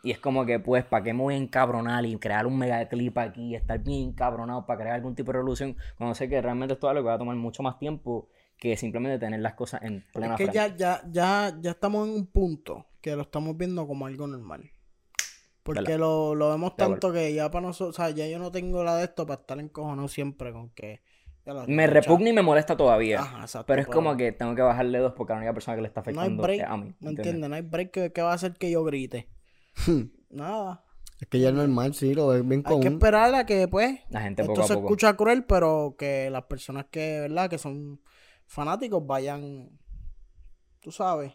Y es como que, pues, ¿para qué me voy a encabronar y crear un mega clip aquí y estar bien encabronado para crear algún tipo de revolución? Cuando sé que realmente esto es algo que va a tomar mucho más tiempo que simplemente tener las cosas en plena Es que frente. ya, ya, ya, ya estamos en un punto que lo estamos viendo como algo normal. Porque lo, lo vemos tanto que ya para nosotros, o sea, ya yo no tengo la de esto para estar encojonado siempre con que... Me repugna y me molesta todavía. Ajá, exacto, pero es como que tengo que bajarle dos porque la única persona que le está No hay afectando break, es a mí. ¿me ¿entiendes? entiendes? No hay break que, que va a hacer que yo grite. Nada. Es que ya es normal, sí, lo ves bien Hay que común. esperar a que, pues, La gente esto a se poco. escucha cruel, pero que las personas que, ¿verdad? Que son fanáticos vayan, tú sabes,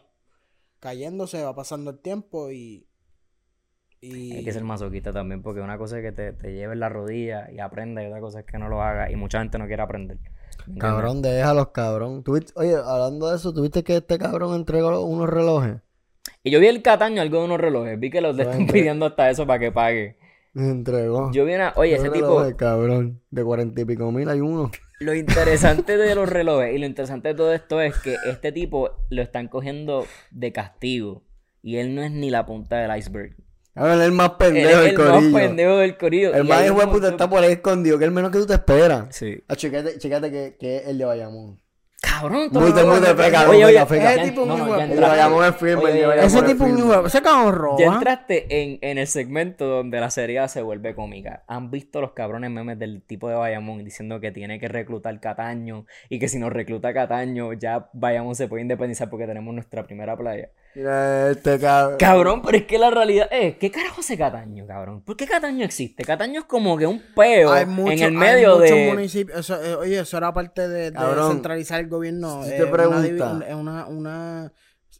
cayéndose, va pasando el tiempo y... y Hay que ser masoquista también, porque una cosa es que te, te lleves la rodilla y aprenda, y otra cosa es que no lo haga, y mucha gente no quiere aprender. ¿entiendes? Cabrón, déjalos, cabrón. ¿Tuviste- Oye, hablando de eso, ¿tuviste que este cabrón entregó unos relojes? Y yo vi el Cataño, algo de unos relojes, vi que los le están pidiendo hasta eso para que pague. Entregó. Yo vi una, oye, ese tipo, relojes, cabrón. De cuarenta y pico mil hay uno. lo interesante de los relojes y lo interesante de todo esto es que este tipo lo están cogiendo de castigo, y él no es ni la punta del iceberg. Cabrón, el más pendejo del el más corillo. pendejo del corillo. El más hijo de puta está por ahí escondido, que es el menos que tú te esperas. Sí. Ah, chécate, chécate que, que es el de Bayamón. Cabrón, Muy de- muy de feca, Oye, muy oye, de feca. ya- Ese tipo hijo de Bayamón Ese es tipo es un hijo, ese cabrón roba. Ya entraste en, en el segmento donde la serie se vuelve cómica. ¿Han visto los cabrones memes del tipo de Bayamón diciendo que tiene que reclutar Cataño y que si nos recluta Cataño ya Bayamón se puede independizar porque tenemos nuestra primera playa? Mira este cabrón. Cabrón, pero es que la realidad es, ¿qué carajo hace Cataño, cabrón? ¿Por qué Cataño existe? Cataño es como que un peo Hay en el hay medio muchos de... municipios. Eso, eh, oye, eso era parte de, de centralizar el gobierno. Si eh, te una pregunta- divi- Una, una,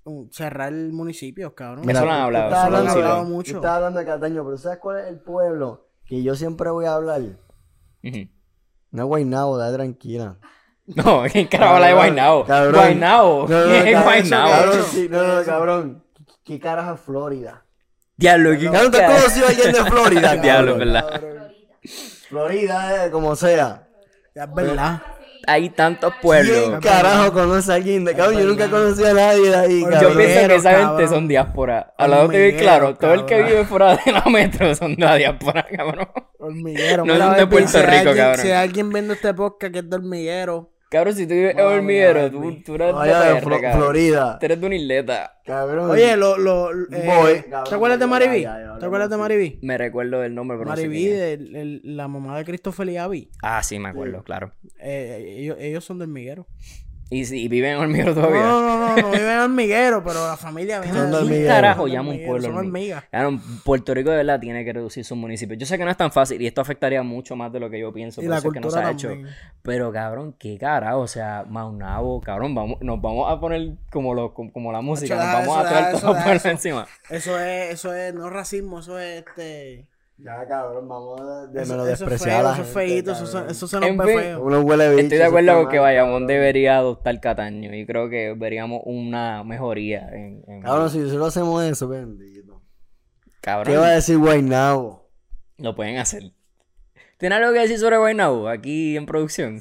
un- cerrar municipios, cabrón. Mira, Eso lo han hablado, estás lo han hablando- hablado mucho. estás hablando de Cataño, pero ¿sabes cuál es el pueblo que yo siempre voy a hablar? No es Guaynabo, da tranquila. No, ¿quién carajo habla de Guaynabo? cabrón. Guaynabo. No, no, ¿Quién es cabrón, Guaynabo? Cabrón, sí, no, no, cabrón. ¿Qué carajo es Florida? Diablo, ¿quién Cabrón, ¿tú has conocido a alguien de Florida? Diablo? ¿verdad? Florida. Florida, eh, como sea. Es verdad. Hay tantos ¿Quién pueblos. carajo conoce a alguien de cabrón? Yo nunca he conocido a nadie de ahí, Yo Yo cabrón. pienso que esa gente cabrón. son diáspora. Hablando que bien claro, todo el que cabrón. vive fuera de la metro son de la diáspora, cabrón. Hormiguero. No son de Puerto Rico, alguien- cabrón. Si alguien viendo este podcast que es de hormiguero. Cabrón, si tú vives en hormiguero, tú, tú eres de Vaya de PR, Flo- cabrón. Florida. Tú eres de una isleta. Cabrón. Oye, lo, lo, eh, Voy, ¿te cabrón, acuerdas de ya, Mariví? ya, ya, ¿Te acuerdas de. Mariví? Me recuerdo del nombre, pero no sé Mariví, quién es. el- el- la mamá de Christopher y Abby. Ah, sí, me acuerdo, claro. Eh, ellos, ellos son de hormiguero. Y, y viven en hormiguero todavía. no, no, no, no viven en hormiguero, pero la familia de allí. hormiguero. carajo llama un pueblo Son hormigas. Claro, Puerto Rico de verdad tiene que reducir sus municipios. Yo sé que no es tan fácil y esto afectaría mucho más de lo que yo pienso. Y por la eso es que no se cultura ha hecho. Pero cabrón, qué carajo, o sea, Maunabo, cabrón, vamos, nos vamos a poner como lo, como, como la música, nos vamos eso, a traer todo eso. encima. Eso es, eso es, no racismo, eso es este. Ya, cabrón, vamos a de Eso, menos despreciar eso es feíto, eso, se- cabrón. eso se nos En ve fin. feo. Uno huele bicho, Estoy de acuerdo con que Bayamón debería adoptar Cataño y creo que veríamos una mejoría en... en- Cabrón, si nosotros hacemos eso, bendito. Cabrón, ¿Qué va a decir Guaynabo? lo pueden hacer. ¿Tiene algo que decir sobre Guaynabo aquí en producción?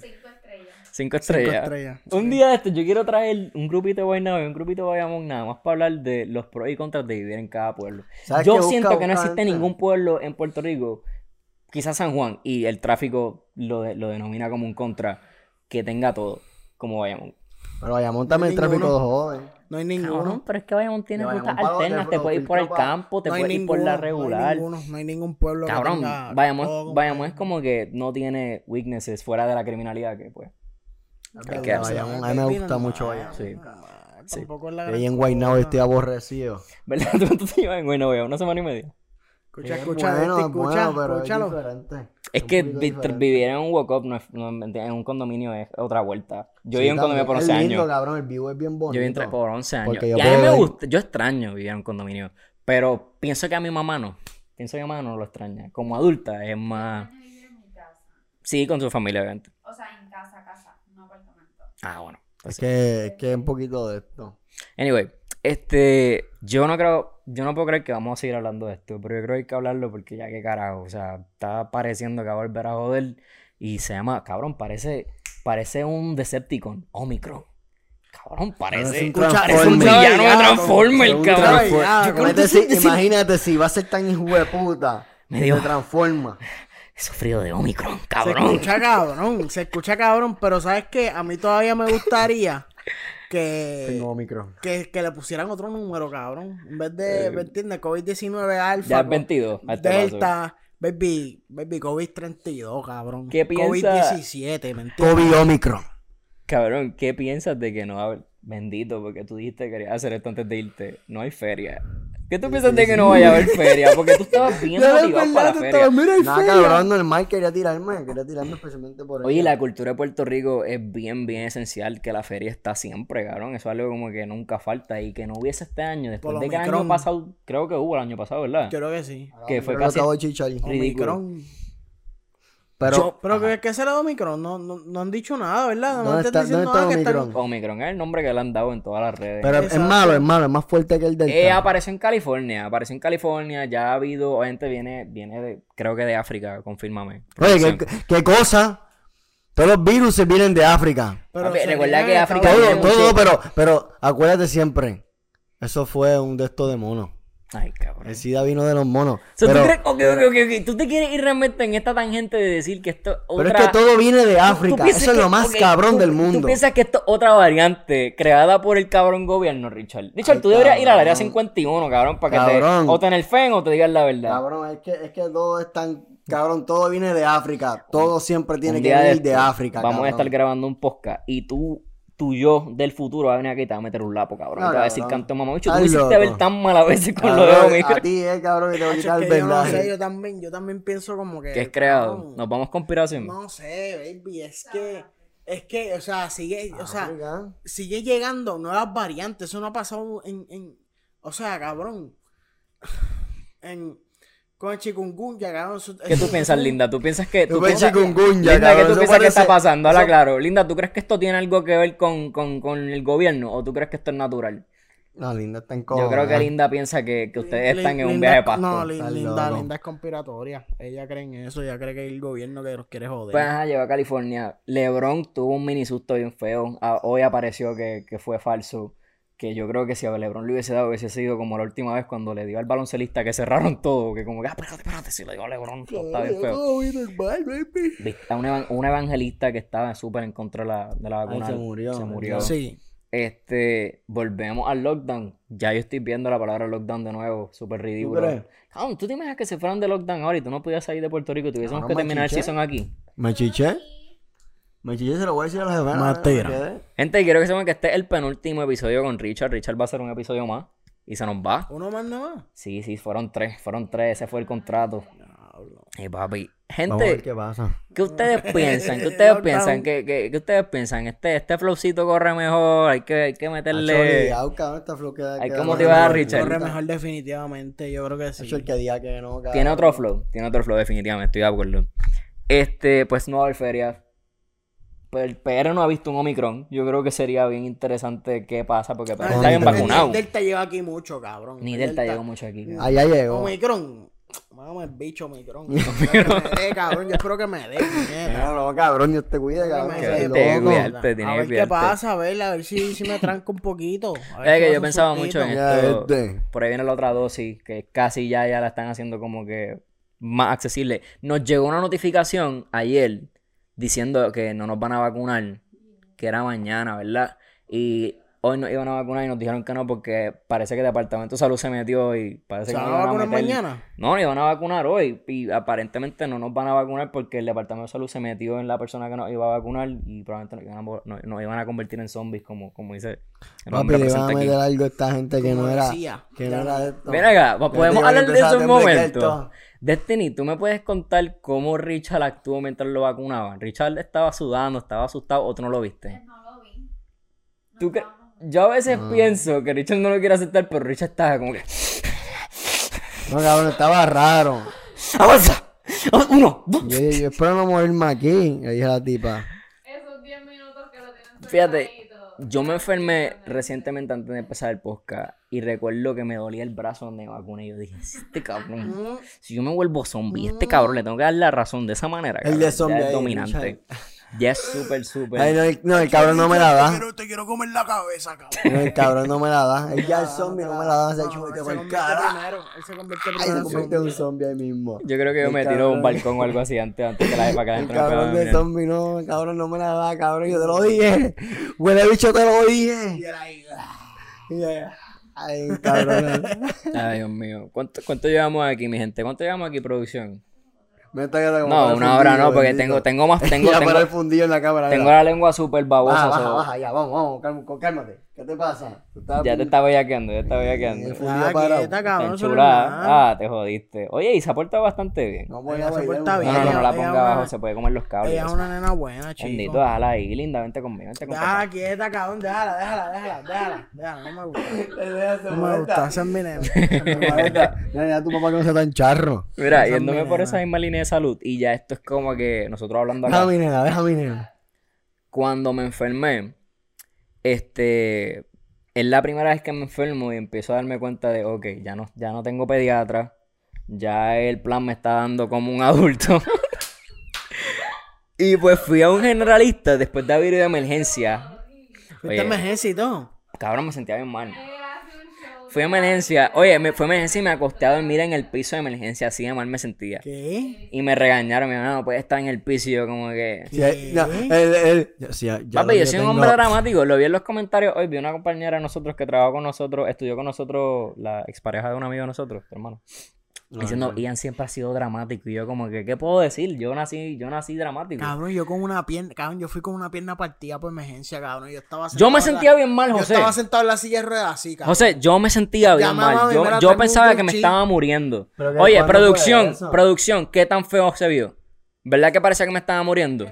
Cinco estrellas. Cinco. Un día de esto yo quiero traer un grupito de Guaynabo y un grupito de Bayamón nada más para hablar de los pros y contras de vivir en cada pueblo. ¿Sabes Yo? Busca, siento que no busca existe ningún pueblo en Puerto Rico, quizás San Juan, y el tráfico lo, de- lo denomina como un contra, que tenga todo, como Bayamón. Pero Bayamón también el tráfico de joven. No hay Cabrón, ninguno. pero es que Bayamón tiene rutas alternas, te puedes ir por el campo, te No puedes ir ninguno. por la No hay regular. ninguno. No hay ningún pueblo que Cabrón, tenga todo Bayamón, es como que no tiene weaknesses fuera de la criminalidad que pues. Hay que. Bayamón, a mí me gusta mucho Bayamón. Sí. Sí. Tampoco es la Y gran ahí en Guaynabo estoy aborrecido. ¿Verdad? ¿Tú cuánto te llevas en Guaynabo? ¿Una semana y media? Escucha, Es escucha, bueno, este, es bueno, escucha, pero es escúchalo. Es un que vi- diferente. vivir en un walk-up no es, no, en un condominio es otra vuelta. Yo Sí, viví en un condominio por Es 11 lindo, años. cabrón, el vivo es bien bonito. Yo viví entre- por 11 años. Porque Y yo a mí me gusta, yo extraño vivir en un condominio. Pero pienso que a mi mamá no. Pienso que a mi mamá no lo extraña. Como adulta es más... Extraño vivir en mi casa. Sí, con su familia, obviamente. O sea, en casa, casa. Ah, bueno. Es que, es que es un poquito de esto. Anyway, este, yo no creo, yo no puedo creer que vamos a seguir hablando de esto, pero yo creo que hay que hablarlo porque ya que carajo, o sea, está pareciendo que va a volver a joder y se llama, cabrón, parece, parece un Decepticon, Omicron. Cabrón, Parece parece, un parece un villano de Transformer, Un cabrón. Yo creo que imagínate si va a ser tan hijo de puta. Me Se transforma. He sufrido de Omicron, Se cabrón. escucha cabrón, se escucha cabrón, pero ¿sabes qué? A mí todavía me gustaría que, Tengo Omicron. que, que le pusieran otro número, cabrón. En vez de, ¿me entiendes? COVID-19 alfa. Ya es co- 22. a este paso. Delta, baby, baby, COVID-32, cabrón. ¿Qué piensa- COVID-17, ¿me entiendes? COVID Omicron. Cabrón, ¿qué piensas de que no va a haber... Bendito, porque tú dijiste que querías hacer esto antes de irte. No hay feria. ¿Qué tú piensas de que no vaya a haber feria? Porque tú estabas bien motivado para la feria. Nada, cabrón, normal, quería tirarme, quería tirarme especialmente por eso. Oye, la cultura de Puerto Rico es bien, bien esencial que la feria está siempre, cabrón. Eso es algo como que nunca falta y que no hubiese este año. Después Por de que el año pasado, creo que hubo el año pasado, ¿verdad? Creo que sí. que fue casi-. Ridículo. Omicron. Pero, Yo- Pero ¿qué, ¿qué será de Omicron? No, no, no han dicho nada, ¿verdad? No ¿Dónde te está- diciendo dónde está nada que están- Omicron? Omicron es el nombre que le han dado en todas las redes. pero es malo, es malo, es más fuerte que el Delta. Eh, apareció en California, apareció en California, ya ha habido, gente viene, viene de, creo que de África, confírmame. Oye, ¿qué, qué cosa? Todos los virus vienen de África. Pero Papi, se recuerda que de África Todo, Unidos. mucho- todo, pero, pero acuérdate siempre. Eso fue un de estos de monos. Ay, cabrón. El SIDA vino de los monos. So, pero, ¿tú, crees, te quieres ir realmente en esta tangente de decir que esto pero otra... es que todo viene de ¿Tú- tú África. Eso es lo más cabrón tú- del mundo. ¿Tú piensas que esto es otra variante creada por el cabrón gobierno, Richard? Richard, Ay, tú deberías ir al área cabrón. 51, cabrón, para que Cabrón. te... O tener fe o te digan la verdad. Cabrón, es que, es que todo es tan. Cabrón, todo viene de África. Todo siempre tiene que venir de, estos África. Vamos a estar grabando un podcast y tú, tu yo del futuro va a venir aquí y te va a meter un lapo, cabrón. No, te va a decir canto mamá. Bicho, tú me hiciste ver tan mal a veces con lo de a ti, eh, cabrón, que te voy a Macho, quitar es el que yo no vendaje. sé, yo también, yo también pienso como que. Que es creado. cabrón, Nos vamos conspiración. No sé, baby, es que. Es que, o sea, sigue, o sea, África. sigue llegando nuevas variantes. Eso no ha pasado en. en o sea, cabrón. En, con el chikungunya, cabrón. ¿Qué tú piensas, Linda? ¿Tú piensas que... Tú piensas, chikungunya, Linda, cabrón, ¿qué tú piensas que está pasando? Habla eso- claro. Linda, ¿tú crees que esto tiene algo que ver con, con, con el gobierno o tú crees que esto es natural? No, Linda está en Yo coma. creo que Linda piensa que, que ustedes están en un viaje de pasto. No, Linda. Linda es conspiratoria. Ella cree en eso, ella cree que es el gobierno que nos quiere joder. Pues ajá, llegó a California. LeBron tuvo un mini susto bien feo. Ah, hoy apareció que, que fue falso. Que yo creo que si a LeBron le hubiese dado, hubiese sido como la última vez cuando le dio al baloncelista que cerraron todo. Que como que, ah, espérate, espérate, si le dio a LeBron, todo está bien feo. A una, una evangelista que estaba súper en contra de la, de la Ay, vacuna. se murió, Se murió. Sí. Este, volvemos al lockdown. Ya yo estoy viendo la palabra lockdown de nuevo. Súper ridículo. ¿tú te imaginas que se fueran de lockdown ahora y tú no podías salir de Puerto Rico y tuviésemos que terminar el season aquí? ¿Me chiché? ¿Me chiché? Se lo voy a decir a la. ¿me quedé? Gente, quiero que sepan que este es el penúltimo episodio con Richard. Richard va a hacer un episodio más y se nos va. Uno más nada más. Sí, sí, fueron tres, fueron tres, ese fue el contrato. Y papi, Vamos a ver gente, qué pasa. ¿qué ustedes piensan? ¿Qué ustedes piensan? ¿Qué, qué, qué ustedes piensan? Este, este flowcito corre mejor, hay que, hay que meterle... cabrón, esta flow queda- Hay que motivar a. Richard. Corre mejor definitivamente, yo creo que sí. El que diga que no, cabrón. Tiene otro flow, tiene otro flow definitivamente, estoy de acuerdo. Este, pues no va a haber feria. Pues el PR no ha visto un Omicron. Yo creo que sería bien interesante qué pasa porque PR Ah, está bien vacunado. Delta lleva aquí mucho, cabrón. Ni Delta llegó mucho aquí. cabrón. Allá llegó. Omicron. Vamos el bicho Omicron. Yo espero que me dé, cabrón. Yo espero que me dé. No, no, cabrón, Dios te cuide, cabrón. Te cuidarte, A ver qué pasa, a ver, a ver si, si me tranco un poquito. A ver Es que yo pensaba mucho en esto. este. Por ahí viene la otra dosis, que casi ya, ya la están haciendo como que más accesible. Nos llegó una notificación ayer diciendo que no nos van a vacunar, que era mañana, ¿verdad? Y hoy nos iban a vacunar y nos dijeron que no porque parece que el Departamento de Salud se metió y parece ¿Se que van nos a vacunar meter... mañana? No, nos iban a vacunar hoy y aparentemente no nos van a vacunar porque el Departamento de Salud se metió en la persona que nos iba a vacunar y probablemente nos iban a, mo- nos- nos iban a convertir en zombies como, como dice Papi, le iban presente a aquí. meter algo a esta gente que no era. decía, Que no era esto. Ven acá, pues, podemos hablar de eso un momento. Destiny, ¿tú me puedes contar cómo Richard actuó mientras lo vacunaban? ¿Richard estaba sudando, estaba asustado o tú no lo viste? No lo vi. No ¿Tú cre- estábamos- Yo a veces pienso que Richard no lo quiere aceptar, pero Richard estaba como que... No, cabrón, estaba raro. ¡Avanza! ¡Ah, ¡Uno! ¡Dos! Yo, yo espero no morirme aquí, le dije a la tipa. Esos 10 minutos que lo tienen Fíjate. Yo me enfermé recientemente antes de empezar el podcast y recuerdo que me dolía el brazo donde me vacuné y yo dije, "Si este cabrón, si yo me vuelvo zombie, este cabrón le tengo que dar la razón de esa manera. El cabrón, de ya zombie es ahí, dominante. Ya es súper, súper. Ay, no, el, no, el cabrón no me la Te da. quiero, te quiero comer la cabeza, cabrón. No, el cabrón no me la da. Él ya el zombie no me la da. Se ha hecho él por cara. primero. Él se convierte primero se en convierte en un zombie. ahí mismo. Yo creo que yo El me tiro de un cabrón. balcón o algo así antes, antes que la para que la El gente pueda cabrón de zombie no, el cabrón no me la da, cabrón. Yo te lo dije. Huele bicho, te lo dije. Y él ahí, Yeah. Ay, cabrón. Ay, Dios mío. ¿Cuánto, ¿Cuánto llevamos aquí, mi gente? ¿Cuánto llevamos aquí, producción? Como No, una hora no, porque tengo, tengo más, tengo, ya tengo, para el fundillo en la cámara. tengo la lengua súper babosa. Baja, baja, ya, vamos, vamos, cálmate. ¿Qué te pasa? Ya te estaba bellaqueando, ya te estaba Está fundillo Ah, quieta, cabrón. Ah, te jodiste. Oye, y se ha portado bastante bien. No voy Ella a se porta No, bien. no, no, no la ponga abajo, se puede comer los cables. Ella es una nena buena, chico. Bendito, déjala ahí, linda, vente conmigo, vente conmigo. Déjala quieta, cabrón. Déjala, déjala, déjala, déjala. Déjala, no me gusta. No me gusta, esa es mi nena. Ya, ya tu papá que no sea tan charro. Mira, yéndome por nena. esa misma línea de salud, y ya esto es como que nosotros hablando Deja acá. mi nena, mi nena. cuando me enfermé, este, es la primera vez que me enfermo y empiezo a darme cuenta de, ok, ya no, ya no tengo pediatra, ya el plan me está dando como un adulto. y pues fui a un generalista después de haber ido de emergencia. Fuiste emergencia y todo. Cabrón, me sentía bien mal. Él hace un show. Fui a emergencia, oye, me fui a emergencia y me acosté a dormir en el piso de emergencia, así de mal me sentía. ¿Qué? Y me regañaron, mi hermano, no puedes estar en el piso y yo como que... Sí, no, él, él, ya- sí, ya- ya Papi, yo soy un hombre dramático. Lo vi en los comentarios hoy. Vi una compañera de nosotros que trabajó con nosotros, estudió con nosotros, la expareja de un amigo de nosotros, tu hermano. Diciendo, Ian siempre ha sido dramático. Y yo, como que, ¿qué puedo decir? Yo nací, yo nací dramático. Cabrón, yo con una pierna, cabrón, yo fui con una pierna partida por emergencia, cabrón. Yo estaba Yo me la- sentía bien mal, Yo José. estaba sentado en la silla de ruedas así, cabrón. José, yo me sentía bien mal. Yo, mira, yo pensaba que me estaba muriendo. ¿Pero qué- Oye, producción, producción, ¿qué tan feo se vio? ¿Verdad que parecía que me estaba muriendo?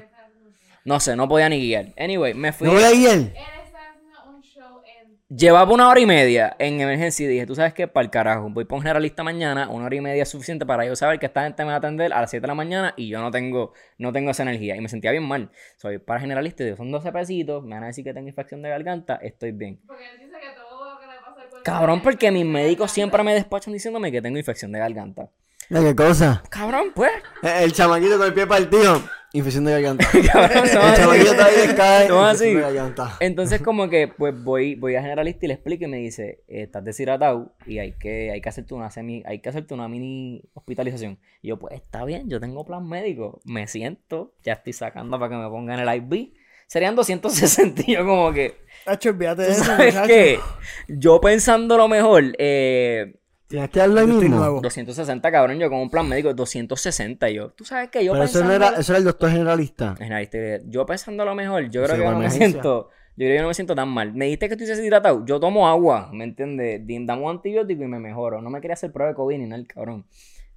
No sé, no podía ni guiar. Anyway, me fui. ¿No voy a ir? Él está haciendo un show en. Llevaba una hora y media en emergencia y dije, tú sabes qué, para el carajo, voy para un generalista mañana, una hora y media es suficiente para yo saber que esta gente me va a atender a las 7 de la mañana y yo no tengo, no tengo esa energía. Y me sentía bien mal. Soy para generalista y digo, son 12 pesitos, me van a decir que tengo infección de garganta, estoy bien. Porque él dice que todo lo que le pasa. Cabrón, porque mis médicos siempre me despachan diciéndome que tengo infección de garganta. Mira, ¿Qué cosa? Cabrón, pues. Eh, El chamaquito con el pie partido. Infección de garganta. Cabrón, El no chamaquito está ahí descae. No infección así. de garganta. Entonces como que pues voy, voy a generalista y le explico y me dice, eh, estás deshidratado y hay que, hay que hacerte una semi, hay que hacerte una mini hospitalización. Y yo, pues está bien, yo tengo plan médico, me siento, ya estoy sacando para que me pongan el IV. Serían 260 y yo como que, Hacho, olvídate de ¿tú eso, sabes qué? Yo pensando lo mejor, eh, Tienes que estoy mismo. nuevo. 260 cabrón, yo con un plan médico 260 y yo, tú sabes que yo Pero eso no pensando... era, eso era el doctor generalista. Generalista, yo pensando lo mejor, yo creo Sí, que yo no me siento, yo creo que yo no me siento tan mal. Me dijiste que estoy deshidratado, yo tomo agua, ¿me entiendes? Un antibiótico y me mejoro. No me quería hacer prueba de COVID ni nada, el cabrón.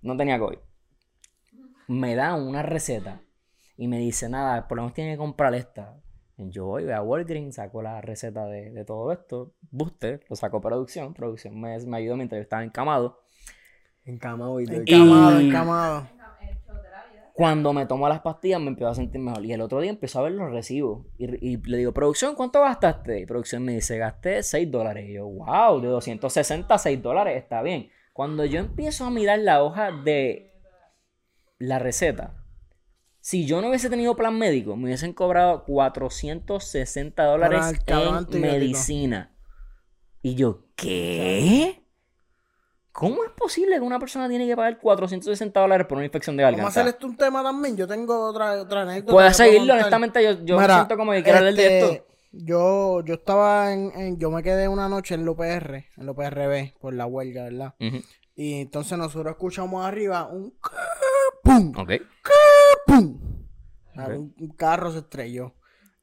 No tenía COVID. Me da una receta y me dice, nada, por lo menos tiene que comprar esta. Yo voy, a Walgreens, saco la receta de, de todo esto, Booster, lo saco a producción, producción me, me ayudó mientras yo estaba encamado. Encamado y. Encamado, Y- encamado. Cuando me tomo las pastillas me empiezo a sentir mejor. Y el otro día empezó a ver los recibos. Y, y le digo, producción, ¿cuánto gastaste? Y producción me dice, gasté 6 dólares. Y yo, wow, de 260 a 6 dólares, está bien. Cuando yo empiezo a mirar la hoja de la receta, si yo no hubiese tenido plan médico, me hubiesen cobrado 460 dólares en medicina. Y yo, ¿qué? ¿Cómo es posible que una persona tiene que pagar 460 dólares por una infección de Vamos a garganta? hacer esto un tema también. Yo tengo otra, otra anécdota. Puedes seguirlo, honestamente, yo, yo Mira, siento como que quiero hablar de este, esto. Yo, yo estaba en, en- Yo me quedé una noche en la UPR, en la UPRB, por la huelga, ¿verdad? Y entonces nosotros escuchamos arriba un. ¡Pum! Ok. Un, un carro se estrelló.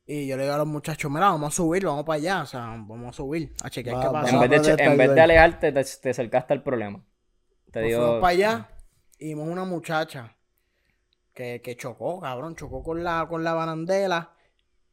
Y yo le digo a los muchachos, mira, vamos a subir, vamos para allá. O sea, vamos a subir, a chequear Va, qué pasa. En vez, de, ¿dónde che- en el vez de dueño? alejarte, te, te acercaste al problema. Te Nos digo. fuimos para allá y vimos una muchacha que, que chocó, cabrón, chocó con la, con la barandela.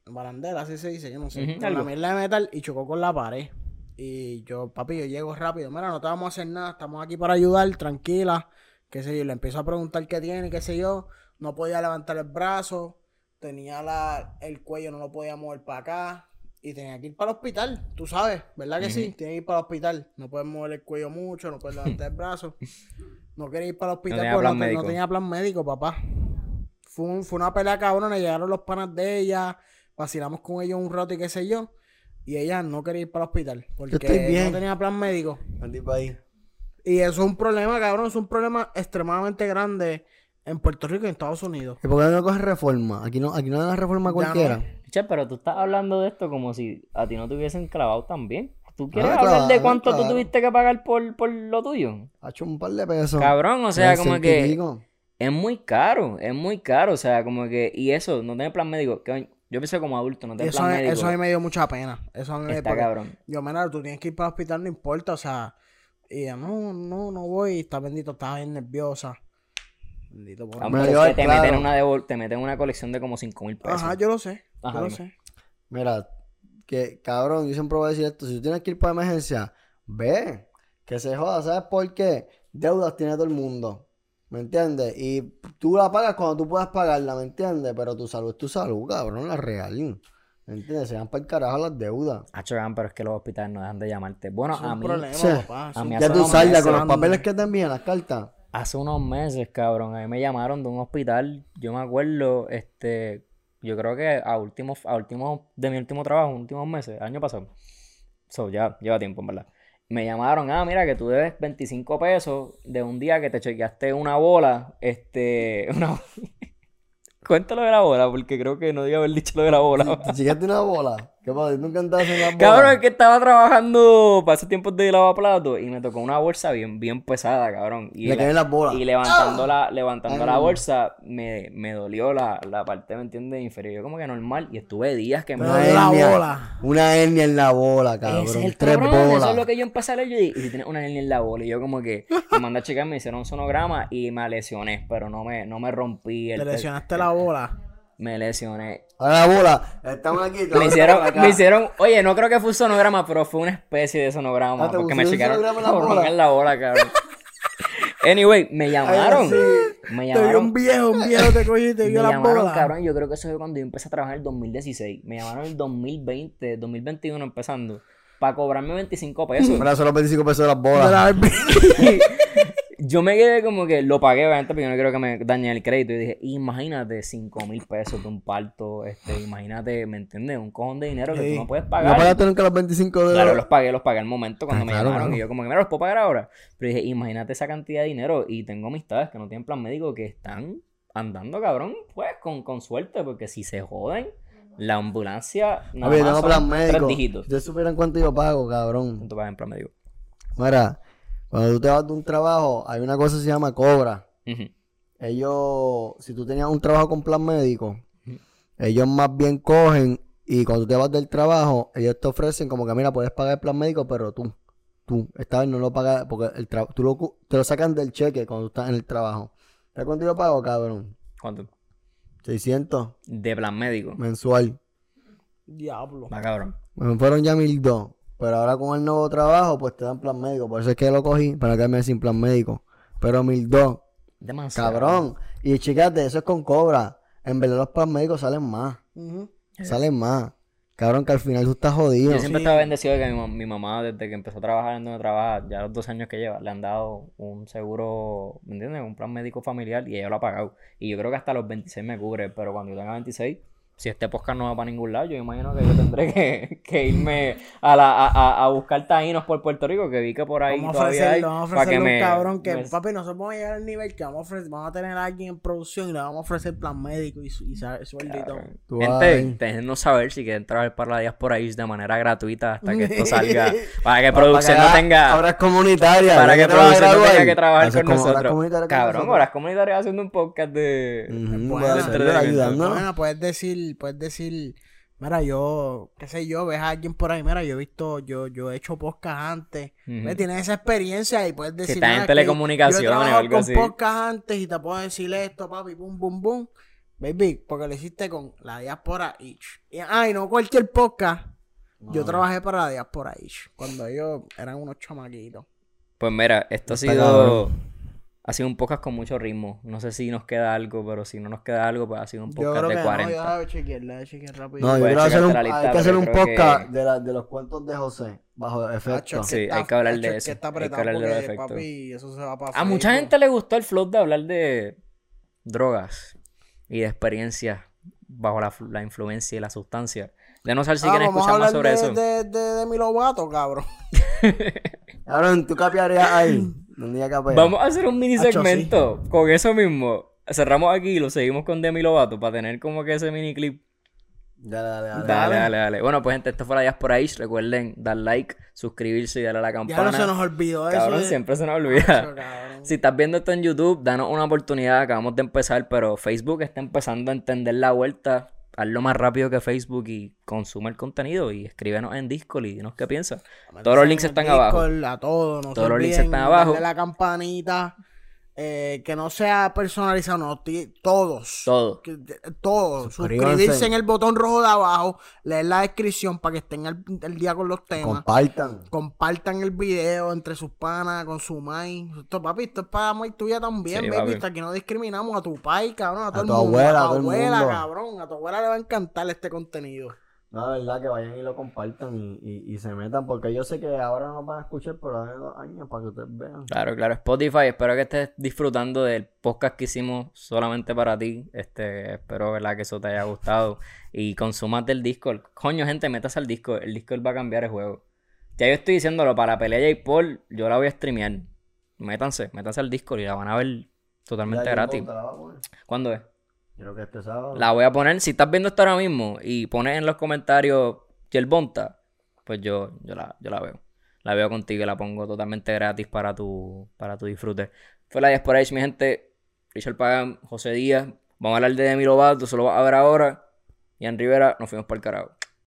Barandela, así se dice, yo no sé. Con algo. la mierda de metal y chocó con la pared. Y yo, papi, yo llego rápido. Mira, no te vamos a hacer nada, estamos aquí para ayudar, tranquila. Qué sé yo, le empiezo a preguntar qué tiene, qué sé yo. No podía levantar el brazo, tenía la, el cuello, no lo podía mover para acá. Y tenía que ir para el hospital, tú sabes, ¿verdad que sí? Tiene que ir para el hospital. No puedes mover el cuello mucho, no puedes levantar el brazo. No quería ir para el hospital tenía porque no, no tenía plan médico, papá. Fue, un- fue una pelea cabrona, llegaron los panas de ella, vacilamos con ellos un rato y qué sé yo. Y ella no quería ir para el hospital porque no tenía plan médico. Ahí. Y eso es un problema, cabrón, es un problema extremadamente grande en Puerto Rico y en Estados Unidos. ¿Y por qué no coges reforma? Aquí no, aquí no dan la reforma cualquiera. no. Che, pero tú estás hablando de esto como si a ti no te hubiesen clavado también. ¿Tú quieres Ah, hablar claro, de cuánto claro. tú tuviste que pagar por, por lo tuyo? Ha hecho un par de pesos. Cabrón, o sea, como que es muy caro, es muy caro, o sea, como que, y eso, no tener plan médico, que yo pienso como adulto, no eso, plan médico, eso a mí me dio mucha pena. Eso a mí está porque cabrón. Yo, mira, tú tienes que ir para el hospital, no importa, o sea. Y ella, no, no, no voy. Está bendito, estaba bien nerviosa. Bendito, es que te claro. meten, una devol- te meten una colección de como 5 mil pesos. Ajá, yo lo sé. Ajá, yo lo sé. Mira, que cabrón, yo siempre voy a decir esto. Si tú tienes que ir para emergencia, ve. Que se joda, ¿sabes por qué? Deudas tiene todo el mundo. ¿Me entiendes? Y tú la pagas cuando tú puedas pagarla, ¿me entiendes? Pero tu salud es tu salud, cabrón, la real. ¿Me entiendes? Se van para el carajo las deudas. Hacho, gan, pero es que los hospitales no dejan de llamarte. Bueno, es a un mí, problema, Sí. papá. a mí Ya tú salgas con los papeles que te envían, las cartas. Hace unos meses, cabrón, a mí me llamaron de un hospital, yo me acuerdo, este, yo creo que a último, a último, de mi último trabajo, últimos meses, año pasado. So, ya lleva tiempo, en verdad. Me llamaron, ah, mira, que tú debes 25 pesos de un día que te chequeaste una bola, este, una... Cuéntalo de la bola, porque creo que no debía haber dicho lo de la bola. ¿Te chicaste una bola? ¿Qué pasa? ¿Tú nunca andas en bolas? Cabrón, es que estaba trabajando para esos tiempos de lavaplatos y me tocó una bolsa bien, bien pesada, cabrón. Y Le la- las bolas. y levantando la, levantando la bolsa, me, me dolió la, la parte, ¿me entiendes? Inferior. Yo como que normal. Y estuve días que me de la bola. Una hernia en la bola, cabrón. Es el Tres cabrón, bolas. Eso es lo que yo empecé a leer. Yo dije, y si tienes una hernia en la bola. Y yo como que me mandé a checar, me hicieron un sonograma y me lesioné. Pero no me, no me rompí. El, Te lesionaste la bola. Me lesioné. Ahora la bola. Estamos aquí. Me hicieron, me hicieron, oye, no creo que fue un sonograma, pero fue una especie de sonograma. Ah, ¿te porque me checaron sonograma en la cabrón, bola? en la bola, cabrón. Anyway, me llamaron. sí. Me Te vio llamaron. un viejo, un viejo te cogió y te vio la llamaron, bola. cabrón, yo creo que eso fue cuando yo empecé a trabajar en el 2016. Me llamaron en el 2020, 2021 empezando, para cobrarme 25 pesos. Mira, son los 25 pesos de las bolas. Yo me quedé como que lo pagué, obviamente, porque yo no quiero que me dañen el crédito. Y dije, imagínate 5 mil pesos de un parto, este, imagínate, ¿me entiendes? Un cojón de dinero que Sí. tú no puedes ¿No pagar. pagaste nunca los 25 de Claro, los pagué, los pagué al momento cuando Ah, me claro, llamaron. claro. Y yo como que, mira, los puedo pagar ahora. Pero dije, imagínate esa cantidad de dinero. Y tengo amistades que no tienen plan médico que están andando, cabrón, pues, con, con suerte. Porque si se joden, la ambulancia nada Oye, más tengo plan tres médico. dígitos. Si ustedes supieran cuánto yo pago, cabrón. ¿Cuánto pagas en plan médico? Mira, cuando tú te vas de un trabajo, hay una cosa que se llama cobra. Ellos, si tú tenías un trabajo con plan médico, ellos más bien cogen y cuando tú te vas del trabajo, ellos te ofrecen como que, mira, puedes pagar el plan médico, pero tú, tú, esta vez no lo pagas porque el tra- tú lo, te lo sacan del cheque cuando tú estás en el trabajo. ¿Sabes cuánto yo pago, cabrón? ¿Cuánto? 600 De plan médico. mensual. Diablo. Va, cabrón. Me fueron ya 1200. Pero ahora con el nuevo trabajo, pues te dan plan médico. Por eso es que lo cogí para quedarme sin plan médico. Pero 1200. Demasiado. Cabrón. Y chicate, eso es con cobra. En verdad los plan médicos salen más. Ujú. Salen más. Cabrón, que al final tú estás jodido. Yo siempre Sí. estaba bendecido de que mi, mi mamá, desde que empezó a trabajar en donde trabaja, ya los dos años que lleva, le han dado un seguro, ¿me entiendes? Un plan médico familiar y ella lo ha pagado. Y yo creo que hasta los 26 me cubre, pero cuando yo tenga 26, si este podcast no va para ningún lado, yo imagino que yo tendré que, que irme a, la, a, buscar taínos por Puerto Rico, que vi que por ahí Vamos a todavía hay, ofrecerle, vamos a para que ofrecerle me... un cabrón que, me- papi, nosotros vamos a llegar al nivel que vamos a ofrecer, vamos a tener a alguien en producción y le vamos a ofrecer plan médico y, su- y vas Gente, ahí. déjennos saber si quieren trabajar para la diáspora Ish de manera gratuita hasta que esto salga, para que Para producción que no tenga... Obras comunitarias. Para que producción no tenga que trabajar haces con nosotros. Cabrón, horas comunitarias haciendo un podcast de... Entretenimiento. ayudándonos. Bueno, puedes decir, puedes decir, mira, yo, qué sé yo, ves a alguien por ahí, mira, yo he visto, yo, yo he hecho podcast antes. ¿ves? tienes esa experiencia y puedes decir, en "Mira, que telecomunicaciones yo he o algo con así". podcast antes y te puedo decir esto, papi, boom, boom, boom, baby, porque lo hiciste con la diáspora Itch. Y, ah, y no cualquier podcast, yo trabajé para la diáspora Itch, cuando ellos eran unos chamaquitos. Pues mira, esto ha Está sido... Ha sido un podcast con mucho ritmo. No sé si nos queda algo, pero si no nos queda algo, pues ha sido un Yo podcast creo de que 40. no, yo la chequear, la chequear rápido. No, yo Puedes quiero hacer un, lista, hay que hacer yo un creo podcast que- de, la- de los cuentos de José, bajo efecto. Sí, está- hay que hablar de eso, que está hay que hablar de los efectos. papi, eso se va para A mucha gente le gustó el flow de hablar de drogas. y de experiencias bajo la, la influencia y la sustancia. De no saber si Ah, quieren vamos a escuchar más hablar sobre de, eso. de, de Demi Lovato, cabrón. Cabrón, tú capearías ahí. Vamos a hacer un mini Hacho, segmento con eso mismo. Cerramos aquí y lo seguimos con Demi Lovato para tener como que ese mini clip. Dale, dale, dale. Dale, dale, dale. Bueno, pues gente, esto fue la Diaspora Ish. Recuerden dar like, suscribirse y darle a la Ya no campana. se nos olvidó eso. Cabrón, de- siempre se nos olvida. cabrón. Si estás viendo esto en YouTube, danos una oportunidad. Acabamos de empezar, pero Facebook está empezando a entender la vuelta. Hazlo más rápido que Facebook y consume el contenido y escríbenos en Discord y dinos qué piensas. Todos los links están abajo. A todos, no Todos los links están abajo. la campanita. Eh, que no sea personalizado, no, todos. Todo. Que- de- Todos. Suscríbanse. Suscribirse en el botón rojo de abajo, leer la descripción para que estén al, al día con los temas. Compartan. Compartan el video entre sus panas, con su mai. Esto, papi, esto es para muy tuya también, Sí, baby. papi. Esto Aquí no discriminamos a tu pai, cabrón, a todo el tu mundo. abuela, a tu el abuela, cabrón. A tu abuela le va a encantar este contenido. No, de verdad que vayan y lo compartan y, y, y se metan, porque yo sé que ahora no van a escuchar, pero hace dos años para que ustedes vean. Claro, claro. Spotify, espero que estés disfrutando del podcast que hicimos solamente para ti. Este, espero ¿verdad? que eso te haya gustado. Y consumas del Discord. Coño, gente, metas al Discord. El Discord va a cambiar el juego. Ya yo estoy diciéndolo, para la pelea Jake Paul, yo la voy a streamear. Métanse, métanse al Discord y la van a ver totalmente Ya, gratis. ¿Cuándo es? Creo que este sábado. La voy a poner, si estás viendo esto ahora mismo y pones en los comentarios Bonta, pues yo, yo, la, yo la veo. La veo contigo y la pongo totalmente gratis para tu, para tu disfrute. Fue la Diaspora mi gente. Richard Pagan, José Díaz. Vamos a hablar de Demi Lovato, eso lo vas a ver ahora. Ian Rivera, nos fuimos para el carajo.